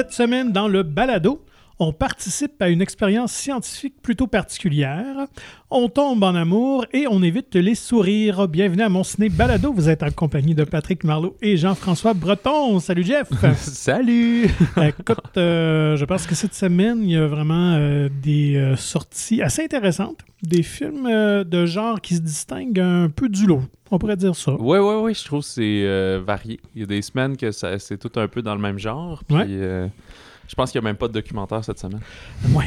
Cette semaine, dans le balado, on participe à une expérience scientifique plutôt particulière. On tombe en amour et on évite les sourires. Bienvenue à mon ciné balado. Vous êtes en compagnie de Patrick Marlot et Jean-François Breton. Salut Jeff. Salut. Écoute, euh, je pense que cette semaine, il y a vraiment euh, des euh, sorties assez intéressantes, des films de genre qui se distinguent un peu du lot. On pourrait dire ça. Oui, oui, oui, je trouve que c'est varié. Il y a des semaines que c'est tout un peu dans le même genre. Puis, Ouais. Je pense qu'il n'y a même pas de documentaire cette semaine.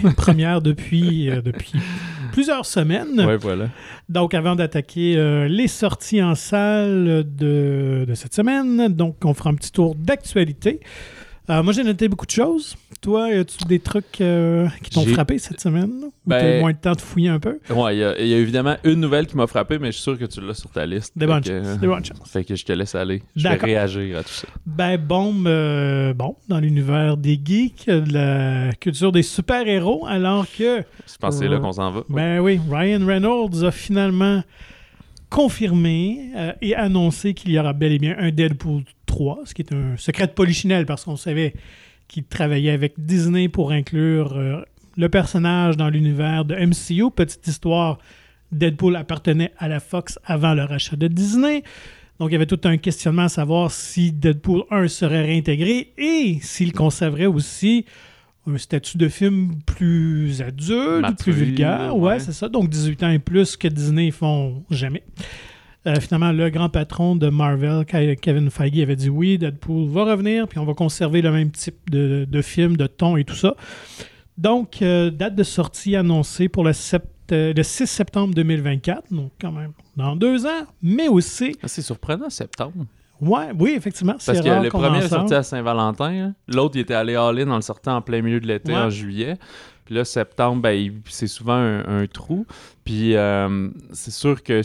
Une première depuis, euh, depuis plusieurs semaines. Oui, voilà. Donc, avant d'attaquer euh, les sorties en salle de, de cette semaine, donc on fera un petit tour d'actualité. Euh, moi, j'ai noté beaucoup de choses. Toi, as-tu des trucs euh, qui t'ont frappé cette semaine? Ou Ben- t'as eu moins de temps de fouiller un peu? Ouais, il y, a- il y a évidemment une nouvelle qui m'a frappé, mais je suis sûr que tu l'as sur ta liste. Des bonnes chances. Des bonnes chances. Fait que je te laisse aller. Je vais réagir à tout ça. Ben, bombe, euh, bon, dans l'univers des geeks, de la culture des super-héros, alors que, Je pense c'est là qu'on s'en va. ben oui, Ryan Reynolds a finalement confirmé et annoncé qu'il y aura bel et bien un Deadpool 3, ce qui est un secret de polichinelle parce qu'on savait qu'il travaillait avec Disney pour inclure euh, le personnage dans l'univers de MCU. Petite histoire, Deadpool appartenait à la Fox avant le rachat de Disney. Donc, il y avait tout un questionnement à savoir si Deadpool 1 serait réintégré et s'il conserverait aussi un statut de film plus adulte, Mature, plus vulgaire. Ouais, ouais. c'est ça. Donc, 18 ans et plus que Disney font jamais. Euh, finalement, le grand patron de Marvel, Ke- Kevin Feige, avait dit oui, Deadpool va revenir, puis on va conserver le même type de, de film, de ton et tout ça. Donc, euh, date de sortie annoncée pour le, sept- euh, le 6 septembre 2024, donc quand même dans deux ans, mais aussi, Ah, C'est surprenant, septembre. ouais, oui, effectivement, Parce que rare le premier est sorti à Saint-Valentin. hein. L'autre, il était allé all-in en le sortant en plein milieu de l'été, Ouais. en juillet. Puis là, septembre, ben, c'est souvent un, un trou. Puis euh, c'est sûr que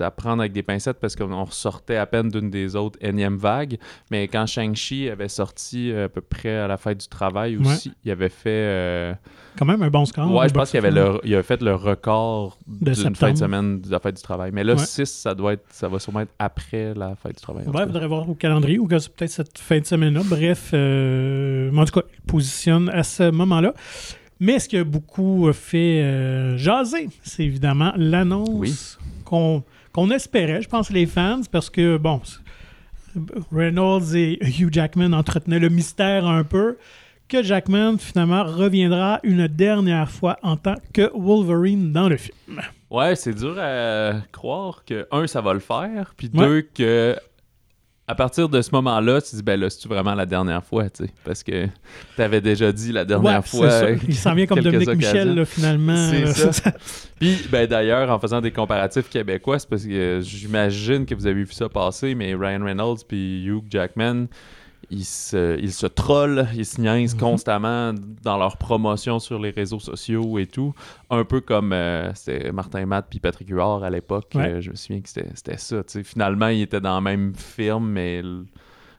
à prendre avec des pincettes parce qu'on ressortait à peine d'une des autres énième vagues. Mais quand Shang-Chi avait sorti euh, à peu près à la fête du travail Ouais. aussi, il avait fait... euh, Quand même un bon score. ouais, au je pense qu'il avait le, il fait le record De d'une fin de semaine de la fête du travail. Mais là, Ouais. 6, ça doit être, ça va sûrement être après la fête du travail. Ouais, il faudrait voir au calendrier ou peut-être cette fin de semaine-là. Bref, euh, en tout cas, il positionne à ce moment-là. Mais ce qui a beaucoup fait euh, jaser, c'est évidemment l'annonce Oui. qu'on qu'on espérait, je pense, les fans, parce que, bon, Reynolds et Hugh Jackman entretenaient le mystère un peu, que Jackman, finalement, reviendra une dernière fois en tant que Wolverine dans le film. Ouais, c'est dur à croire que, un, ça va le faire, puis Ouais. deux, que à partir de ce moment-là, tu te dis, ben là, c'est vraiment la dernière fois, tu sais, parce que t'avais déjà dit la dernière Ouais, fois. euh, Il s'en vient comme Dominique Michel, là, finalement. C'est Euh, ça. Puis, ben d'ailleurs, en faisant des comparatifs québécois, c'est parce que euh, j'imagine que vous avez vu ça passer, mais Ryan Reynolds puis Hugh Jackman, ils se, ils se trollent, ils se niaisent Mhm. constamment dans leur promotion sur les réseaux sociaux et tout. Un peu comme euh, c'était Martin Matt puis Patrick Huard à l'époque. Ouais. Euh, je me souviens que c'était ça. Finalement, ils étaient dans le même film, mais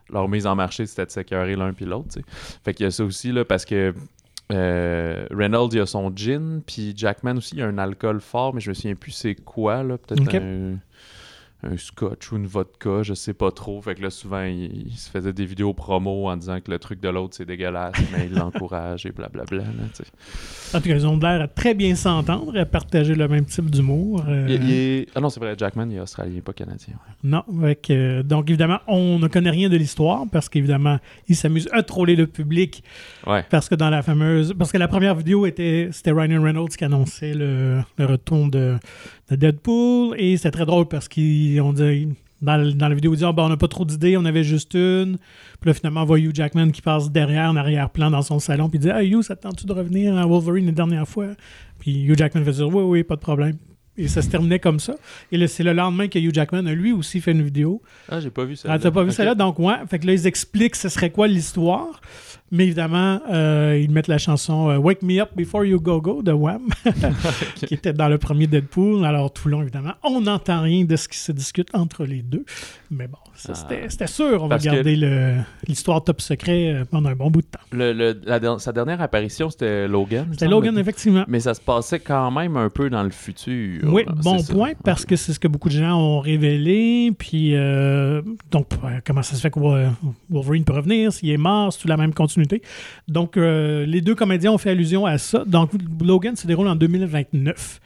leur mise en marché, c'était de s'écœurer l'un puis l'autre. Fait qu'il y a ça aussi, là, parce que euh, Reynolds, il a son gin, puis Jackman aussi, il a un alcool fort, mais je me souviens plus c'est quoi. Peut-être un, un scotch ou une vodka, je sais pas trop. Fait que là, souvent, il, il se faisait des vidéos promo en disant que le truc de l'autre, c'est dégueulasse, mais il l'encourage et blablabla. En tout cas, ils ont l'air à très bien s'entendre et à partager le même type d'humour. euh, Il- il est- Ah non, c'est vrai, Jackman, il est australien, pas canadien. ouais. Non, avec, euh, donc évidemment, on ne connaît rien de l'histoire parce qu'évidemment, il s'amuse à troller le public Ouais. parce que dans la fameuse... Parce que la première vidéo, était c'était Ryan Reynolds qui annonçait le, le retour de, de Deadpool et c'était très drôle parce qu'on dit... Dans, dans la vidéo, il dit Ah, ben, on n'a pas trop d'idées, on avait juste une. Puis là, finalement, on voit Hugh Jackman qui passe derrière, en arrière-plan dans son salon, puis il dit Ah, Hugh, ça te tente-tu de revenir à Wolverine la dernière fois? Puis Hugh Jackman fait dire Oui, oui, pas de problème. Et ça se terminait comme ça. Et là, c'est le lendemain que Hugh Jackman a lui aussi fait une vidéo. Ah, j'ai pas vu ça. Ah, t'as pas vu Ok. celle-là? Donc, ouais. Fait que là, ils expliquent ce serait quoi l'histoire. Mais évidemment, euh, ils mettent la chanson euh, Wake Me Up Before You Go Go de Wham, qui était dans le premier Deadpool. Alors, tout long, évidemment, on n'entend rien de ce qui se discute entre les deux. Mais bon, ça, Ah. c'était c'était sûr. On va garder le- l'histoire top secret euh, pendant un bon bout de temps. Le- le- la sa dernière apparition, c'était Logan. C'était. Logan, effectivement. Mais ça se passait quand même un peu dans le futur. Oui, là, bon ça. point, parce que c'est ce que beaucoup de gens ont révélé. Puis, euh, donc, comment ça se fait que Wolverine peut revenir? S'il est mort, c'est la même continuité? Continuité. Donc, euh, les deux comédiens ont fait allusion à ça. Donc, Logan se déroule en 2029.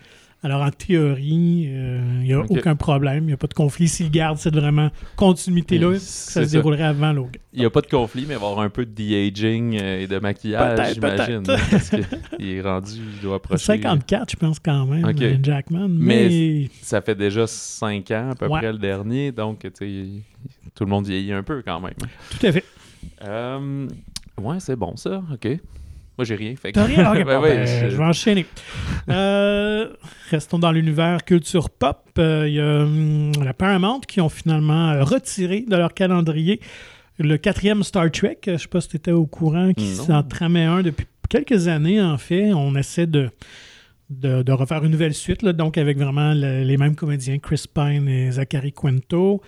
Alors, en théorie, euh, il n'y a aucun problème. Il n'y a pas de conflit. S'ils gardent cette vraiment continuité-là, ça se déroulerait avant Logan. Il n'y a pas de conflit, mais il va y avoir un peu de de-aging euh, et de maquillage, j'imagine. hein, Parce qu'il est rendu, il doit approcher. 54, je pense, quand même, Ok. euh, Jackman. Mais- Mais, Ça fait déjà 5 ans à peu Ouais. près le dernier, donc tu sais, tout le monde vieillit un peu quand même. tout à fait. Euh, ouais, c'est bon ça, ok. Moi j'ai rien. Fait que- T'as rien? Ben bon, ben, je- je... vais enchaîner. Euh, restons dans l'univers culture pop. Euh, Il y a hum, la Paramount qui ont finalement euh, retiré de leur calendrier le quatrième Star Trek. Euh, Je sais pas si tu étais au courant, qui s'en tramait un depuis quelques années, en fait. On essaie de, de, de refaire une nouvelle suite, là, donc avec vraiment le- les mêmes comédiens, Chris Pine et Zachary Quinto.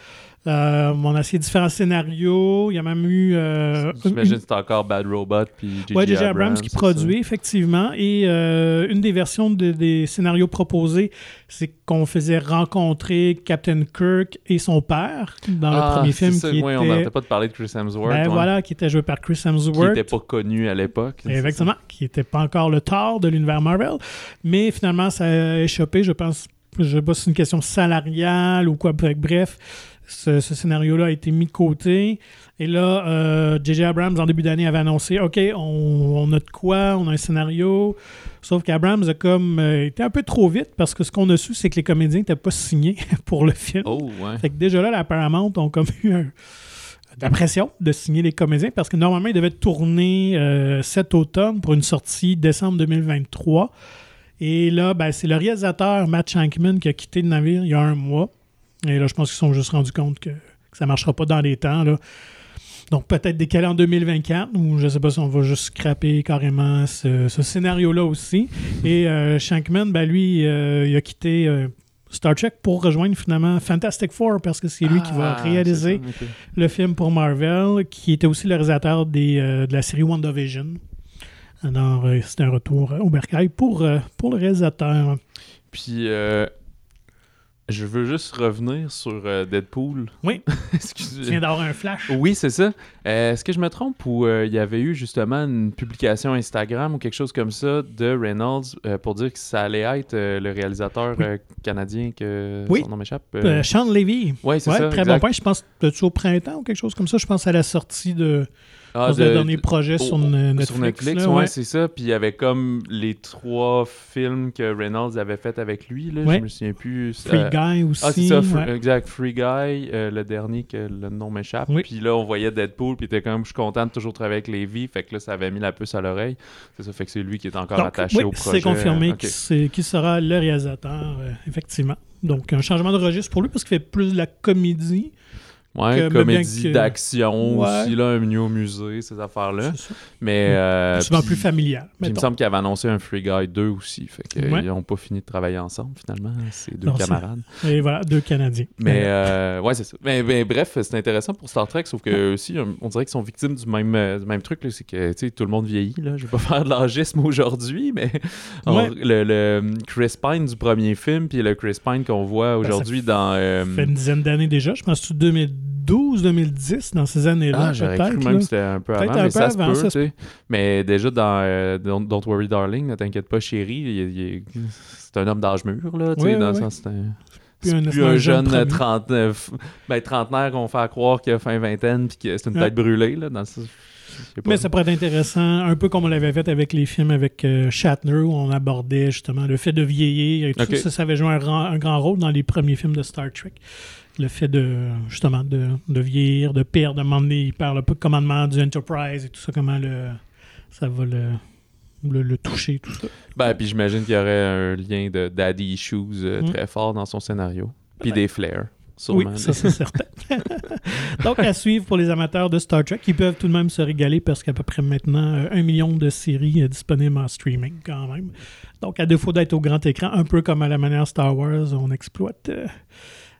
Euh, on a essayé différents scénarios. Il y a même eu... euh, J'imagine que c'est encore Bad Robot puis J.J. oui, J.J. Abrams qui produit, effectivement. Et euh, une des versions de- des scénarios proposés, c'est qu'on faisait rencontrer Captain Kirk et son père dans le Ah, premier film ça, qui on était... n'arrêtait pas de parler de Chris Hemsworth. ben ouais, voilà, qui était joué par Chris Qui Hemsworth. n'était pas connu à l'époque. Exactement, qui n'était pas encore le Thor de l'univers Marvel. Mais finalement, ça a échappé. Je pense, je sais pas si c'est une question salariale ou quoi. Bref ce, ce scénario-là a été mis de côté. Et là, euh, J.J. Abrams, en début d'année, avait annoncé OK, on, on a de quoi, on a un scénario. Sauf qu'Abrams a comme euh, été un peu trop vite parce que ce qu'on a su, c'est que les comédiens n'étaient pas signés pour le film. Oh, ouais. Fait que déjà là, la Paramount ont comme eu un- de la pression de signer les comédiens parce que normalement, ils devaient tourner euh, cet automne pour une sortie décembre 2023. Et là, ben, c'est le réalisateur Matt Shankman qui a quitté le navire il y a un mois. Et là, je pense qu'ils se sont juste rendus compte que, que ça ne marchera pas dans les temps. Là. Donc, peut-être décaler en 2024, ou je ne sais pas si on va juste scraper carrément ce, ce scénario-là aussi. Et euh, Shankman, ben, lui, euh, il a quitté euh, Star Trek pour rejoindre finalement Fantastic Four parce que c'est lui qui va Ah, réaliser c'est ça, le film pour Marvel, qui était aussi le réalisateur des, de la série WandaVision. Alors, c'était un retour au bercail pour, pour le réalisateur. Puis, je veux juste revenir sur euh, Deadpool. Oui. Excusez. Tu viens d'avoir un flash. Oui, c'est ça. Euh, Est-ce que je me trompe ou euh, il y avait eu justement une publication Instagram ou quelque chose comme ça de Reynolds pour dire que ça allait être le réalisateur Oui. canadien que Oui. son nom m'échappe? Sean Levy. ouais, c'est Ouais, ça. très exact. bon point. Je pense que tu au printemps ou quelque chose comme ça? Je pense à la sortie de, Ah, de- le dernier projet oh, sur Netflix. Sur Netflix, là, ouais, ouais. c'est ça. Puis il y avait comme les trois films que Reynolds avait fait avec lui. Là. Ouais. Je me souviens plus. Free euh, Guy aussi. Ah, c'est ça, Free- exact. Free Guy, euh, le dernier que le nom m'échappe. Oui. Puis là, on voyait Deadpool, puis était comme, je suis content de toujours travailler avec Lévi. Fait que là, ça avait mis la puce à l'oreille. C'est ça, fait que c'est lui qui est encore Donc, attaché oui, au projet. c'est confirmé Ok. qu'il c'est- qu'il sera le réalisateur, euh, effectivement. Donc, un changement de registre pour lui parce qu'il fait plus de la comédie. Ouais, comédie d'action aussi, là, un menu au musée, ces affaires-là. Mais. Euh, souvent plus familial. Puis il me semble qu'ils avaient annoncé un Free Guy 2 aussi. Fait qu'ils n'ont pas fini de travailler ensemble, finalement, ces deux camarades. Et voilà, deux Canadiens. Mais, euh, ouais, c'est ça. Mais, bref, c'est intéressant pour Star Trek, sauf que aussi, euh, on dirait qu'ils sont victimes du même, euh, même truc. C'est que, tu sais, tout le monde vieillit, là. Je vais pas faire de l'âgisme aujourd'hui, mais. Le, le, hum, Chris Pine du premier film, puis le Chris Pine qu'on voit ben, aujourd'hui dans. Ça fait une dizaine d'années déjà, je pense que 2002. 2012-2010, dans ces années-là. Ah, j'aurais cru même que c'était un peu avant, mais ça se peut. Mais déjà dans euh, Don't, Worry Darling, ne t'inquiète pas chérie, c'est un homme d'âge mûr, là. C'est un, jeune, jeune trente, ben, trentenaire qu'on fait croire qu'il a fin vingtaine puis que c'est une ouais. tête brûlée. Là. Mais ça pourrait être intéressant, un peu comme on l'avait fait avec les films avec euh, Shatner, où on abordait justement le fait de vieillir et tout ça, avait joué un, grand rôle dans les premiers films de Star Trek. Le fait de, justement, de, de vieillir, de perdre, de un peu de commandement du Enterprise et tout ça, comment le, ça va le, le, le toucher, tout ça. Ben, puis j'imagine qu'il y aurait un lien de daddy issues euh, Mm. très fort dans son scénario. Puis Peut-être. des flares, Oui, sûrement. ça c'est certain. Donc, à suivre pour les amateurs de Star Trek, qui peuvent tout de même se régaler parce qu'à peu près maintenant euh, un million de séries euh, disponibles en streaming quand même. Donc, à défaut d'être au grand écran, un peu comme à la manière Star Wars, on exploite euh,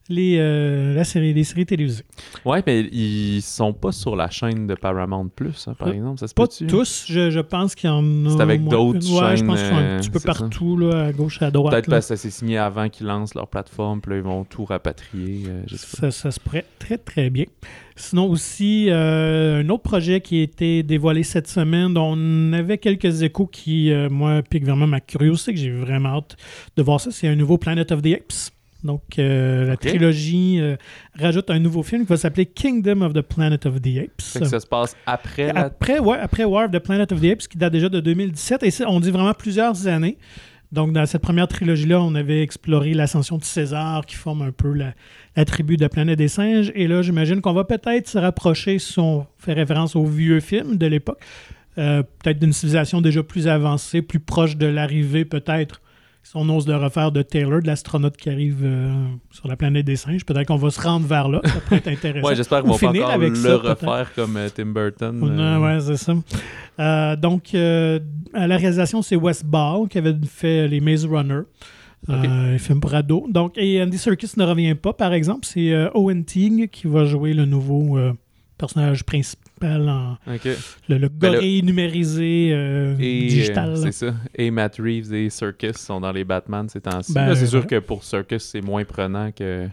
les, euh, la série, les séries télévisées. Ouais, mais ils sont pas sur la chaîne de Paramount Plus, hein, par Euh, exemple. Ça se Pas tous, je, je pense qu'il y en a. C'est avec d'autres. Ouais, je pense qu'ils sont un chaînes, petit peu euh, partout, là, à gauche, à droite. Peut-être parce que ça s'est signé avant qu'ils lancent leur plateforme, puis là, ils vont tout rapatrier. euh, je sais pas. Ça, ça se pourrait très, très bien. Sinon aussi, euh, un autre projet qui a été dévoilé cette semaine, dont on avait quelques échos qui, euh, moi, piquent vraiment ma curiosité, que j'ai vraiment hâte de voir ça. C'est un nouveau Planet of the Apes. Donc, euh, la trilogie euh, rajoute un nouveau film qui va s'appeler Kingdom of the Planet of the Apes. Fait que ça se passe après la. Après, ouais, après War of the Planet of the Apes, qui date déjà de 2017, et on dit vraiment plusieurs années. Donc, dans cette première trilogie-là, on avait exploré l'ascension de César, qui forme un peu la, la tribu de la planète des singes. Et là, j'imagine qu'on va peut-être se rapprocher, si on fait référence aux vieux films de l'époque, euh, peut-être d'une civilisation déjà plus avancée, plus proche de l'arrivée, peut-être, si on ose le refaire, de Taylor, de l'astronaute qui arrive euh, sur la planète des singes. Peut-être qu'on va se rendre vers là. Ça pourrait être intéressant. Ouais, j'espère vont pas finir avec le ça, refaire comme euh, Tim Burton. Euh, ouais, c'est ça. Euh, donc, à la réalisation, c'est Wes Ball qui avait fait les Maze Runner. Euh, les films pour ados. Donc, et Andy Serkis ne revient pas, par exemple. C'est Owen Teague qui va jouer le nouveau personnage principal, en, le, le Ben, le- gorille numérisé euh, Et digital. euh, c'est ça. Et Matt Reeves et Circus sont dans les Batman ces temps-ci. Ben, Là, c'est sûr ouais. que pour Circus, c'est moins prenant que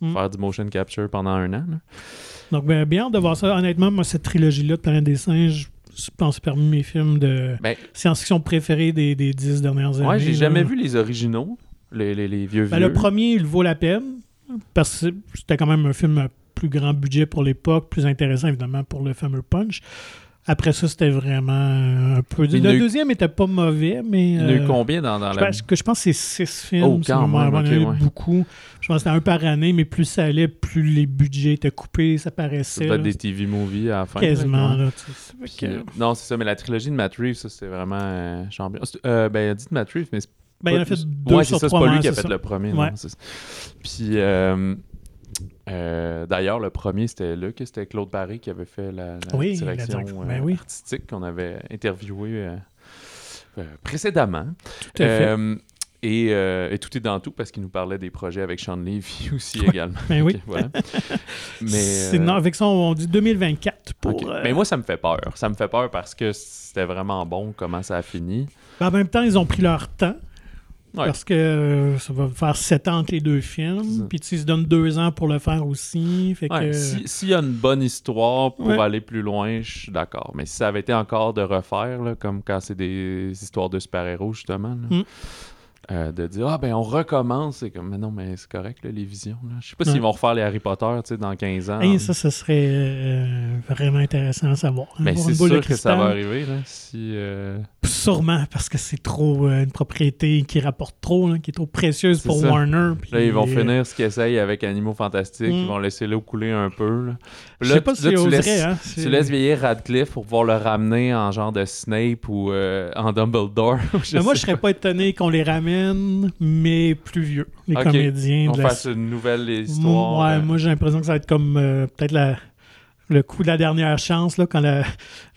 Mm. faire du motion capture pendant un an. là. Donc, ben, bien hâte de voir ça. Honnêtement, moi, cette trilogie-là de Planète des singes, je pense parmi mes films de Ben, science-fiction préférés des, des dix dernières années. ouais, j'ai jamais vu les originaux, les, les, les vieux Ben, vieux. le premier, il vaut la peine parce que c'était quand même un film plus grand budget pour l'époque, plus intéressant évidemment pour le fameux punch. Après ça, c'était vraiment euh, un peu. Le eu- deuxième était pas mauvais, mais. Il y en a eu euh, combien dans, dans je la... pense, que je pense que c'est six films. Oh, quand même, rappelle, il y en a ok, eu ouais. beaucoup. Je pense que c'était un par année, mais plus ça allait, plus les budgets étaient coupés, ça paraissait. là. des TV movies à la fin. Quasiment. là. Puis, euh, non, c'est ça, mais la trilogie de Matt Reeves, ça, c'était vraiment euh, champion. Euh, ben, dites Matt Reeves, mais ben, il en a fait deux ouais, sur c'est ça, c'est pas lui qui a fait ça. le premier. non, Ouais. Puis, euh, d'ailleurs, le premier, c'était là que c'était Claude Barré qui avait fait la, la Oui, la direction direction. euh, Ben oui. artistique qu'on avait interviewé euh, euh, précédemment. Tout à fait. Et, et tout est dans tout parce qu'il nous parlait des projets avec Sean Levy aussi également. Ben oui. Voilà. Mais, non, avec ça, on dit 2024 pour. Mais moi, ça me fait peur. Ça me fait peur parce que c'était vraiment bon comment ça a fini. Ben, en même temps, ils ont pris leur temps. Ouais. Parce que euh, ça va faire sept ans entre les deux films. Puis tu se donnent deux ans pour le faire aussi. Fait Ouais, que, si- S'il y a une bonne histoire pour Ouais. aller plus loin, je suis d'accord. Mais si ça avait été encore de refaire, là, comme quand c'est des histoires de super-héros, justement, là, Mm. Euh, de dire Ah, ben on recommence, c'est comme Mais non, mais c'est correct, là, les visions. Là. Je sais pas Ouais. s'ils vont refaire les Harry Potter tu sais, dans 15 ans. hey, ça, ça serait euh, vraiment intéressant à savoir. mais c'est une boule de sûr que ça va arriver. Là, si, euh, Sûrement, parce que c'est trop une propriété qui rapporte trop, là, qui est trop précieuse C'est pour ça. Warner. puis, Là, ils vont finir ce qu'ils essayent avec Animaux Fantastiques. Mm. Ils vont laisser l'eau couler un peu. Là, Je sais pas si tu oserais, laisses- hein. Tu c'est- laisses vieillir Radcliffe pour pouvoir le ramener en genre de Snape ou en Dumbledore. Je Mais moi, je serais pas étonné qu'on les ramène, mais plus vieux, les comédiens. On de la- fasse une nouvelle histoire. Ouais, euh, moi j'ai l'impression que ça va être comme euh, peut-être la- le coup de la dernière chance, là, quand la,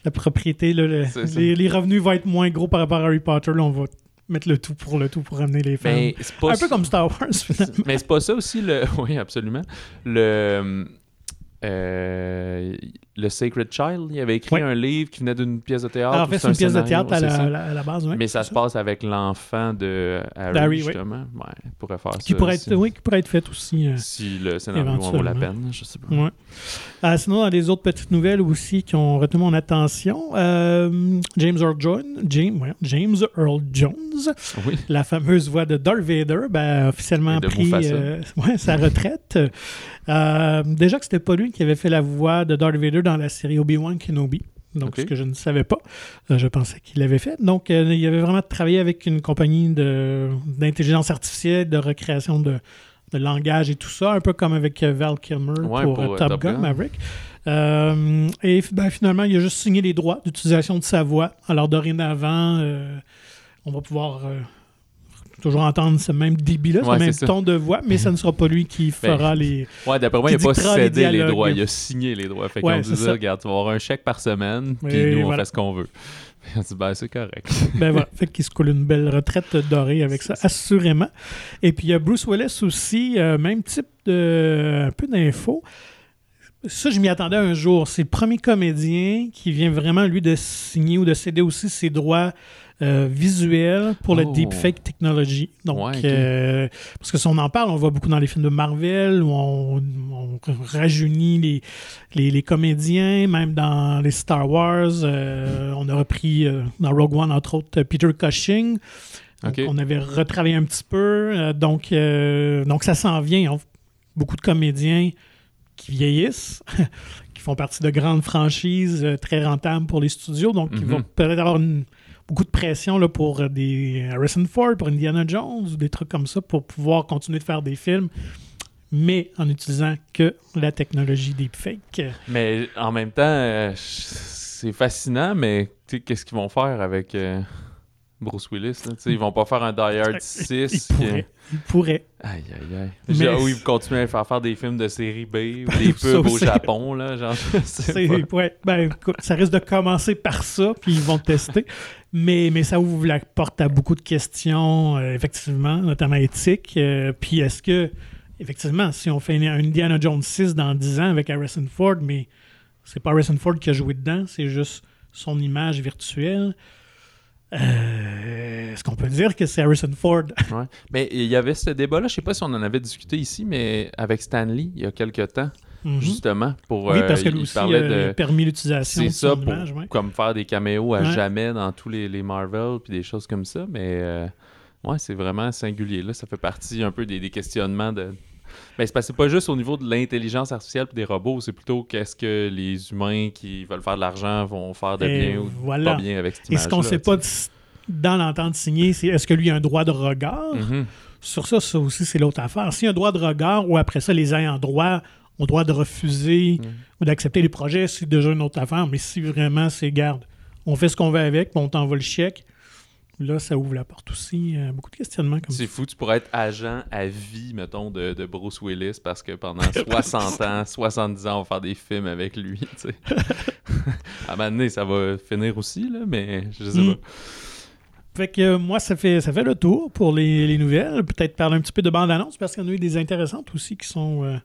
la propriété, là, le- les, les revenus vont être moins gros par rapport à Harry Potter. Là, on va mettre le tout pour le tout pour ramener les fans. c'est pas Un peu comme Star Wars, finalement. Mais c'est pas ça aussi le. Oui, absolument. Le. Euh, le Sacred Child, il avait écrit un livre qui venait d'une pièce de théâtre. Alors, en ou fait, c'est une un pièce de théâtre à la, ça? à la- à la base. ouais, Mais ça se passe avec l'enfant de Harry, D'Harry, oui. justement. Ouais, il pourrait faire Qui ça. pourrait, aussi. être, oui, qui pourrait être fait aussi. euh, Si le scénario en vaut la peine, je sais pas. Ouais. Euh, sinon, dans les autres petites nouvelles aussi qui ont retenu mon attention, James Earl Jones, James, ouais, James Earl Jones, Oui. la fameuse voix de Darth Vader, ben, officiellement pris sa retraite. Déjà que c'était pas lui qui avait fait la voix de Darth Vader dans la série Obi-Wan Kenobi. Donc, ce que je ne savais pas, Euh, je pensais qu'il l'avait fait. Donc, euh, il avait vraiment travaillé avec une compagnie d'intelligence artificielle, de recréation de, de langage et tout ça, un peu comme avec euh, Val Kilmer Ouais, pour, pour, Top, Top Gun, Gun. Maverick. Euh, et ben, finalement, il a juste signé les droits d'utilisation de sa voix. Alors, dorénavant, euh, on va pouvoir toujours entendre ce même débit-là, Ouais, ce même ça. ton de voix, mais ce ne sera pas lui qui fera les. Ouais, d'après moi, il n'a pas les cédé les, droits, il a signé les droits. Fait Ouais, ont c'est dit, ça. regarde, tu vas avoir un chèque par semaine, puis nous, on fait ce qu'on veut. A dit, ben, c'est correct. Ben voilà, fait qu'il se coule une belle retraite dorée avec ça, assurément. Et puis il y a Bruce Willis aussi, euh, même type de. un peu d'infos. Ça, je m'y attendais un jour. C'est le premier comédien qui vient vraiment, lui, de signer ou de céder aussi ses droits euh, visuels pour le Oh. deepfake technology. Donc, Ouais, euh, parce que si on en parle, on voit beaucoup dans les films de Marvel où on, on rajeunit les, les, les comédiens, même dans les Star Wars. euh, on a repris dans Rogue One, entre autres, Peter Cushing. Donc. On avait retravaillé un petit peu. donc, donc, ça s'en vient. On- beaucoup de comédiens qui vieillissent, qui font partie de grandes franchises euh, très rentables pour les studios. Donc, ils Mhm. vont peut-être avoir une- beaucoup de pression là, pour euh, des Harrison Ford, pour Indiana Jones ou des trucs comme ça pour pouvoir continuer de faire des films, mais en utilisant que la technologie deepfake. Mais en même temps, euh, c'est fascinant, mais qu'est-ce qu'ils vont faire avec euh, Bruce Willis? Là? Ils vont pas faire un Die Hard 6. Ils pourraient. Ils pourraient. Aïe, aïe, aïe. Mais- Genre, oui, vous continuez à faire, faire des films de série B ou des pubs au. Japon, là, genre, ouais, ben, ça risque de commencer par ça, puis ils vont tester. Mais, mais ça ouvre la porte à beaucoup de questions, euh, effectivement, notamment éthiques. Euh, puis est-ce que, effectivement, si on fait une- un Indiana Jones 6 dans 10 ans avec Harrison Ford, mais c'est pas Harrison Ford qui a joué dedans, c'est juste son image virtuelle. Euh, est-ce qu'on peut dire que c'est Harrison Ford? Ouais. Mais il y avait ce débat-là, je sais pas si on en avait discuté ici, mais avec Stanley, il y a quelques temps, Mhm. justement, pour... oui, parce que euh, lui il aussi euh, de... permis l'utilisation C'est ça, pour ouais. comme faire des caméos à Ouais. jamais dans tous les, les Marvel puis des choses comme ça. Mais euh, ouais, c'est vraiment singulier. Là, ça fait partie un peu des, des questionnements de. Mais c'est parce que c'est pas juste au niveau de l'intelligence artificielle et des robots, c'est plutôt qu'est-ce que les humains qui veulent faire de l'argent vont faire de Et bien ou voilà. pas bien avec cette Et ce qu'on ne sait pas dans l'entente signée, c'est est-ce que lui a un droit de regard? Mhm. Sur ça, ça aussi, c'est l'autre affaire. S'il y a un droit de regard ou après ça, les ayants droit ont le droit de refuser Mm. ou d'accepter les projets, c'est déjà une autre affaire. Mais si vraiment c'est, garde, on fait ce qu'on veut avec, puis on t'envoie le chèque, là, ça ouvre la porte aussi. à beaucoup de questionnements comme ça. C'est fou, tu pourrais être agent à vie, mettons, de, de Bruce Willis parce que pendant 60 ans, 70 ans, on va faire des films avec lui. tu sais. à un moment donné, ça va finir aussi, là, mais je sais Mm. pas. Fait que euh, moi, ça fait, ça fait le tour pour les, les nouvelles. Peut-être parler un petit peu de bande-annonce parce qu'il y en a eu des intéressantes aussi qui sont euh,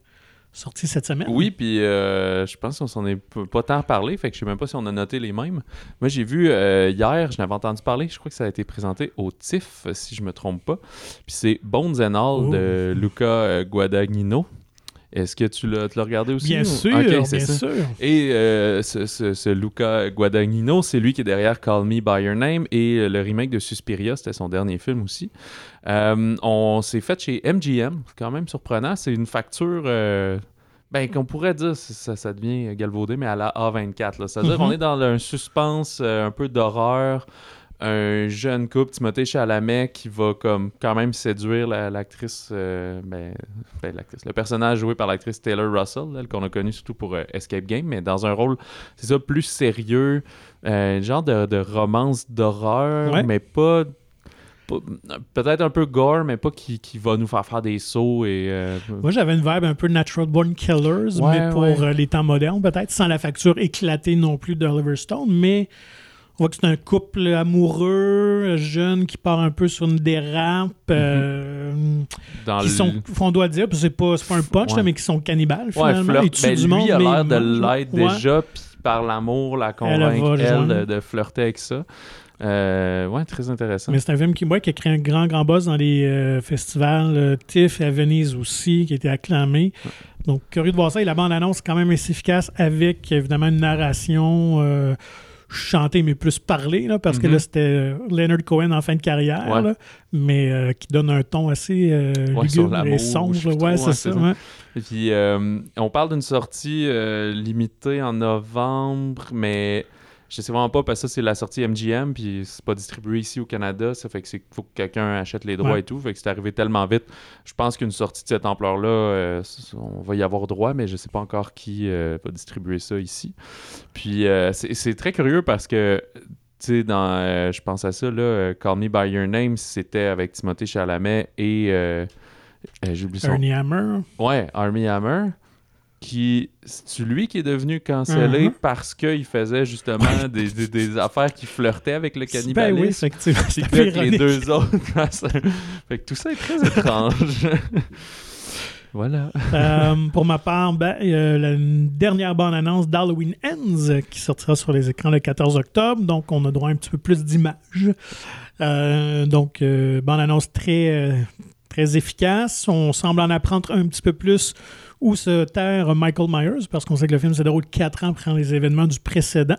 sorties cette semaine? Oui, puis euh, je pense qu'on s'en est pas tant parlé, fait que je sais même pas si on a noté les mêmes. Moi, j'ai vu euh, hier, je n'avais entendu parler, je crois que ça a été présenté au TIFF, si je me trompe pas. Puis c'est Bones and All Oh. de Luca euh, Guadagnino. Est-ce que tu l'as regardé aussi? Bien ou- sûr, bien ça. sûr. Et euh, ce, ce- ce Luca Guadagnino, c'est lui qui est derrière Call Me By Your Name et euh, le remake de Suspiria, c'était son dernier film aussi. Euh, on s'est fait chez MGM, quand même surprenant. C'est une facture, euh, ben, qu'on pourrait dire, ça, ça devient galvaudé, mais à la A24. là. C'est-à-dire qu'on est dans un suspense, un peu d'horreur. Un jeune couple, Timothée Chalamet, qui va comme quand même séduire la- l'actrice, euh, ben, ben, l'actrice, le personnage joué par l'actrice Taylor Russell, qu'on a connu surtout pour euh, Escape Game, mais dans un rôle, c'est ça, plus sérieux, euh, genre de, de romance d'horreur, Ouais. mais pas, peut-être un peu gore, mais pas qui, qui va nous faire faire des sauts et euh, Moi, j'avais une vibe un peu Natural Born Killers, Ouais, mais pour ouais. les temps modernes, peut-être, sans la facture éclatée non plus d'Oliver Stone. Mais on voit que c'est un couple amoureux, euh, jeune, qui part un peu sur une dérape, euh, dans qui le- sont, on doit dire, c'est pas, c'est pas un punch, Ouais. là, mais qui sont cannibales, Ouais, finalement. flirt. Ils tuent Ben, du lui monde, a l'air de l'être Ouais. déjà, puis par l'amour, la convaincre, va elle, de, de flirter avec ça. Euh, ouais, très intéressant. Mais c'est un film qui, ouais, qui a créé un grand, grand buzz dans les euh, festivals euh, TIFF et à Venise aussi, qui a été acclamé. Donc, curieux de voir ça. Et la bande-annonce est quand même assez efficace avec, évidemment, une narration chantée, mais plus parlée, là, parce que Mhm. là, c'était euh, Leonard Cohen en fin de carrière, Ouais. là, mais euh, qui donne un ton assez euh, Ouais, lugubre et sombre. Ouais, c'est ça. ça. Et puis, euh, on parle d'une sortie limitée en novembre, mais je sais vraiment pas parce que ça, c'est la sortie MGM, puis c'est pas distribué ici au Canada. Ça fait que c'est faut que quelqu'un achète les droits Ouais. et tout. Fait que c'est arrivé tellement vite. Je pense qu'une sortie de cette ampleur-là, euh, on va y avoir droit, mais je sais pas encore qui euh, va distribuer ça ici. Puis, euh, c'est très curieux parce que. Tu sais, dans, je pense à ça, là, Call Me By Your Name, c'était avec Timothée Chalamet et, j'ai oublié son Ernie Hammer. Ouais, Army Hammer. Qui c'est lui qui est devenu cancellé Mhm. parce qu'il faisait justement des, des- des affaires qui flirtaient avec le Ben oui, cannibalisme? effectivement. Puis C'est que les deux autres. fait que tout ça est très étrange. voilà. Euh, pour ma part, ben, il y a la dernière bande-annonce d'Halloween Ends euh, qui sortira sur les écrans le 14 octobre. Donc, on a droit à un petit peu plus d'images. Euh, donc, euh, bande-annonce très, euh, très efficace. On semble en apprendre un petit peu plus où se terre Michael Myers, parce qu'on sait que le film se déroule quatre ans après les événements du précédent.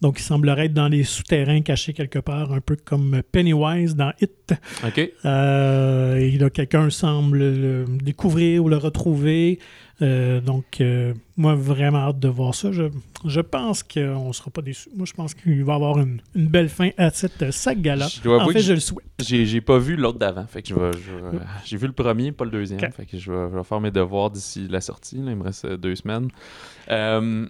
Donc, il semblerait être dans les souterrains cachés quelque part, un peu comme Pennywise dans It. OK. Euh, et là, quelqu'un semble le découvrir ou le retrouver. Euh, donc, euh, moi, vraiment hâte de voir ça. Je, je pense qu'on ne sera pas déçus. Moi, je pense qu'il va y avoir une, une belle fin à cette saga-là. Je dois En fait, je le souhaite. J'ai, j'ai pas vu l'autre d'avant. Fait que je vais, je vais- j'ai vu le premier, pas le deuxième. Ok. Fait que je vais, je vais faire mes devoirs d'ici la sortie. là. Il me reste deux semaines. Euh,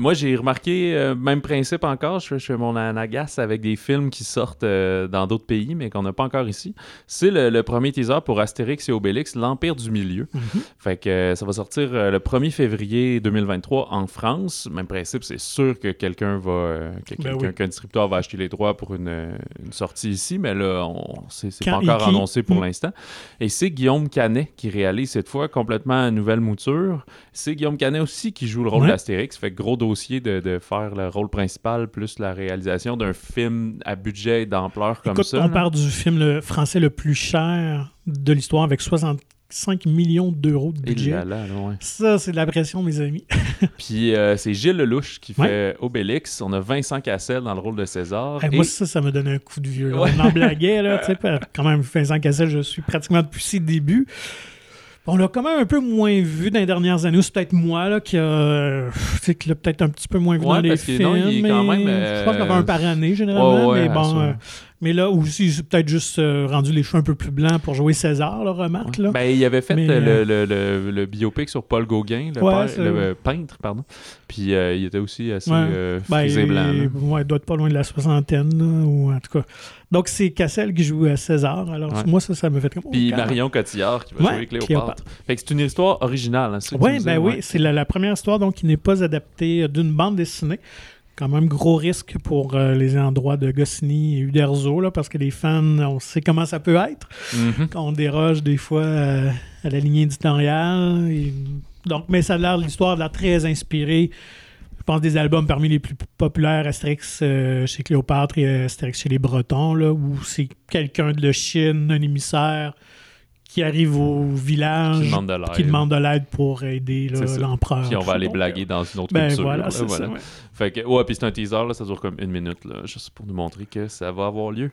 moi, j'ai remarqué, euh, même principe encore, je je fais mon anagas avec des films qui sortent euh, dans d'autres pays, mais qu'on n'a pas encore ici. C'est le, le premier teaser pour Astérix et Obélix, l'Empire du Milieu. Mhm. Fait que euh, ça va sortir le 1er février 2023 en France. Même principe, c'est sûr que quelqu'un va, Ben quelqu'un oui. qu'un distributeur va acheter les droits pour une, une sortie ici, mais là, on, c'est, pas encore annoncé pour Mm. l'instant. Et c'est Guillaume Canet qui réalise cette fois complètement une nouvelle mouture. C'est Guillaume Canet aussi qui joue le rôle Ouais. d'Astérix. Fait que gros dossier de, de faire le rôle principal plus la réalisation d'un film à budget et d'ampleur comme Écoute, ça. on là? part du film le français le plus cher de l'histoire avec 65 millions d'euros de Et budget. là, là, là, ouais. Ça, c'est de la pression, mes amis. Puis euh, c'est Gilles Lelouch qui Ouais. fait Obélix. On a Vincent Cassel dans le rôle de César. Hey, Et- Moi, ça, ça me donne un coup de vieux. Ouais. On en blaguait, là, quand même, Vincent Cassel, je suis pratiquement depuis ses débuts. On l'a quand même un peu moins vu dans les dernières années. C'est peut-être moi là, qui euh, l'a peut-être un petit peu moins vu Ouais, dans les films. non, il est mais quand même, Je pense qu'il y en a euh, un par année, généralement. Ouais, ouais, mais bon, mais là, aussi, c'est peut-être juste euh, rendu les cheveux un peu plus blancs pour jouer César, là, remarque. Là. Ben, il avait fait Mais, euh, le, le, le- le biopic sur Paul Gauguin, le, Ouais, père- euh, peintre, pardon. Puis euh, il était aussi assez Ouais. Ben, frisé blanc. ouais, il doit être pas loin de la soixantaine, là, ou en tout cas. Donc, c'est Cassel qui joue à César. Alors, Ouais. moi, ça, ça me fait comme. Puis oh, calme. Marion Cotillard qui va Ouais, jouer Cléopâtre. Cléopâtre. Fait que c'est une histoire originale. Hein, disais, ben ouais. oui, c'est la, la première histoire donc qui n'est pas adaptée d'une bande dessinée. Quand même gros risque pour euh, les endroits de Goscinny et Uderzo, là, parce que les fans, on sait comment ça peut être Mhm. quand on déroge des fois euh, à la ligne éditoriale. Et- Donc, mais ça a l'air, l'histoire a l'air très inspirée. Je pense des albums parmi les plus populaires, Astérix euh, chez Cléopâtre et Astérix chez les Bretons, là, où c'est quelqu'un de Chine, un émissaire, qui arrive au Qui village, demande de l'aide. qui demande de l'aide pour aider là, l'empereur. Puis on va aller Donc, blaguer dans une autre Ben culture. voilà, là, c'est voilà. ça. ouais. Fait que, ouais, puis c'est un teaser, là, ça dure comme une minute, là, juste pour nous montrer que ça va avoir lieu.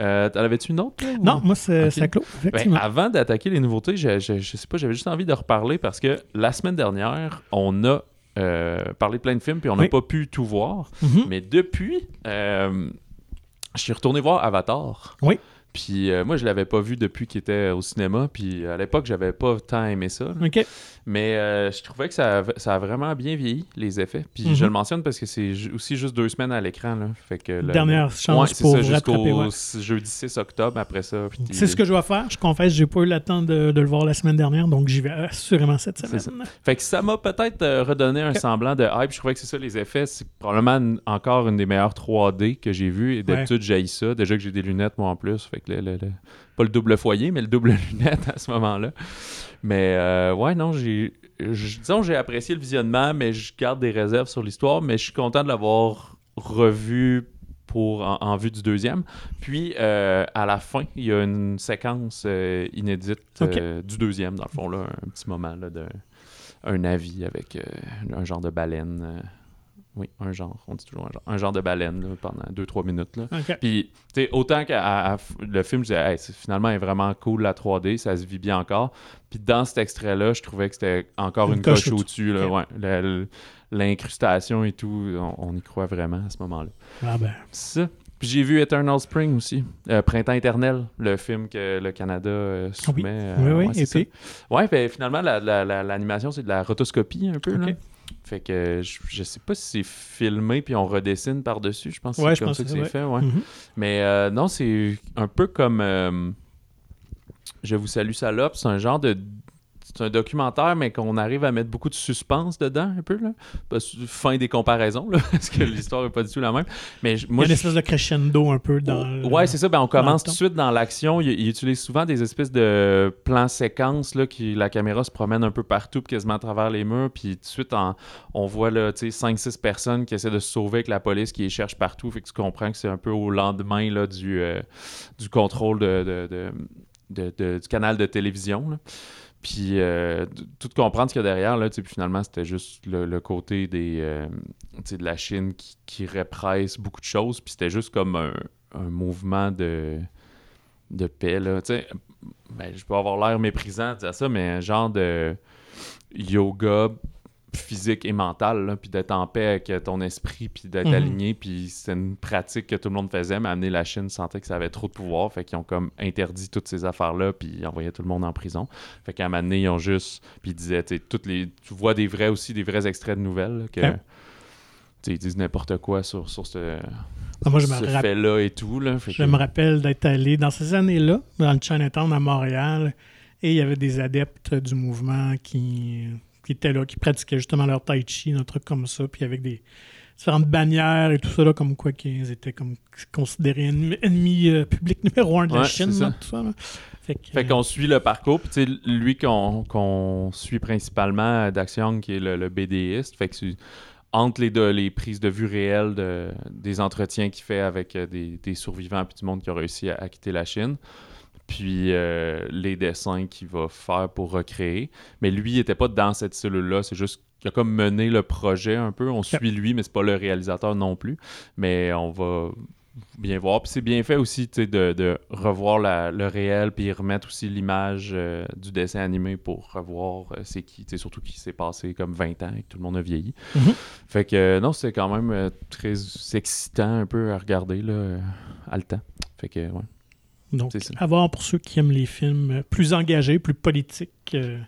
Euh, T'en avais-tu une autre? ou- Non, moi, c'est Ok. ça clôt, Ben, effectivement. avant d'attaquer les nouveautés, je, je, je sais pas, j'avais juste envie de reparler parce que la semaine dernière, on a euh, parlé de plein de films puis on n'a Oui. pas pu tout voir. Mhm. Mais depuis, euh, je suis retourné voir Avatar. Oui. Puis euh, moi, je l'avais pas vu depuis qu'il était au cinéma. Puis à l'époque, j'avais pas tant aimé ça. OK. Mais euh, je trouvais que ça, a- ça a vraiment bien vieilli, les effets. Puis Mhm. je le mentionne parce que c'est aussi juste deux semaines à l'écran. là. Fait que le- Dernière chance Ouais, c'est pour ça, vous jusqu'au rattraper. ouais. jeudi 6 octobre après ça. C'est ce que je vais faire. Je confesse, j'ai pas eu le temps de, de le voir la semaine dernière, donc j'y vais assurément cette semaine. Fait que ça m'a peut-être euh, redonné un semblant de hype. Je trouvais que c'est ça, les effets. C'est probablement encore une des meilleures 3D que j'ai vues. Et d'habitude, j'ai ça. Déjà que j'ai des lunettes, moi, en plus. Fait que le- le- pas le double foyer, mais le double lunette à ce moment-là. Mais euh, ouais, non, j'ai. Disons, j'ai apprécié le visionnement, mais je garde des réserves sur l'histoire. Mais je suis content de l'avoir revu pour en, en vue du deuxième. Puis euh, à la fin, il y a une séquence euh, inédite euh, du deuxième, dans le fond, là, un petit moment là, de un avis avec un genre de baleine. Euh, oui, un genre, on dit toujours un genre. Un genre de baleine là, pendant 2-3 minutes. Là. Puis, tu sais, autant que le film, je disais, Hey, finalement, est vraiment cool la 3D, ça se vit bien encore. Puis, dans cet extrait-là, je trouvais que c'était encore Une une, coche coche au-dessus. ouais. L'incrustation et tout, on, on y croit vraiment à ce moment-là. Ah ben. C'est ça. Puis, j'ai vu Eternal Spring aussi, euh, Printemps éternel, le film que le Canada euh, oui. soumet. euh, oui, oui, ouais, c'est et puis? Ouais, ben, finalement, la- la- la- l'animation, c'est de la rotoscopie un peu. Là. Fait que je, je sais pas si c'est filmé puis on redessine par-dessus. Je pense que Ouais, c'est comme ça que c'est fait. Ouais. Mhm. Mais euh, non, c'est un peu comme euh, Je vous salue salope. C'est un genre de. C'est un documentaire, mais qu'on arrive à mettre beaucoup de suspense dedans, un peu, là. Parce, fin des comparaisons, là, parce que l'histoire est pas du tout la même. Mais je- Il y moi, a une espèce de crescendo un peu dans. le- Ouais, c'est ça. Ben, on commence tout de suite dans l'action. Il, il utilise souvent des espèces de plans séquences là, qui la caméra se promène un peu partout, quasiment à travers les murs. Puis tout de suite, en- on voit là, tu sais, 5-6 personnes qui essaient de se sauver avec la police qui les cherche partout. Fait que tu comprends que c'est un peu au lendemain là, du, euh, du contrôle de, de- de- de- de- du canal de télévision. là. Puis euh, tout comprendre ce qu'il y a derrière, là, puis finalement, c'était juste le, côté des, euh, de la Chine qui, qui répresse beaucoup de choses. Puis c'était juste comme un, mouvement de, de paix. Là. Ben, je peux avoir l'air méprisant de dire ça, mais un genre de yoga physique et mental, là, puis d'être en paix avec ton esprit, puis d'être Mhm. aligné, puis c'est une pratique que tout le monde faisait, mais amener la Chine sentait que ça avait trop de pouvoir, fait qu'ils ont comme interdit toutes ces affaires-là, puis ils envoyaient tout le monde en prison. Fait qu'à un moment donné, ils ont juste, puis ils disaient, tu sais, toutes les, tu vois des vrais aussi, des vrais extraits de nouvelles, là, que, ils disent n'importe quoi sur, sur ce, Ah, moi, je me, ce rappelle, fait-là et tout, là. Fait je que- me rappelle d'être allé dans ces années-là, dans le Chinatown à Montréal, et il y avait des adeptes du mouvement qui, qui étaient là, qui pratiquaient justement leur tai chi, un truc comme ça, puis avec des différentes bannières et tout ça, là, comme quoi qu'ils étaient comme considérés ennemis, ennemis, euh, public numéro un de la Ouais, Chine, là, ça. tout ça. là. Fait que, Fait qu'on suit le parcours. Puis, lui qu'on qu'on suit principalement, euh, Dax Young, qui est le, le BDiste. Fait que c'est entre les, deux, les prises de vue réelles de- des entretiens qu'il fait avec euh, des, des survivants puis du monde qui a réussi à, à quitter la Chine. Puis euh, les dessins qu'il va faire pour recréer. Mais lui, il n'était pas dans cette cellule-là. C'est juste qu'il a comme mené le projet un peu. On suit lui, mais c'est pas le réalisateur non plus. Mais on va bien voir. Puis c'est bien fait aussi de, de revoir la- le réel, puis remettre aussi l'image euh, du dessin animé pour revoir euh, c'est qui, surtout qui s'est passé comme 20 ans et que tout le monde a vieilli. Mhm. Fait que euh, non, c'est quand même très excitant un peu à regarder là, à le temps. Fait que ouais. Donc, à voir pour ceux qui aiment les films euh, plus engagés, plus politiques. euh,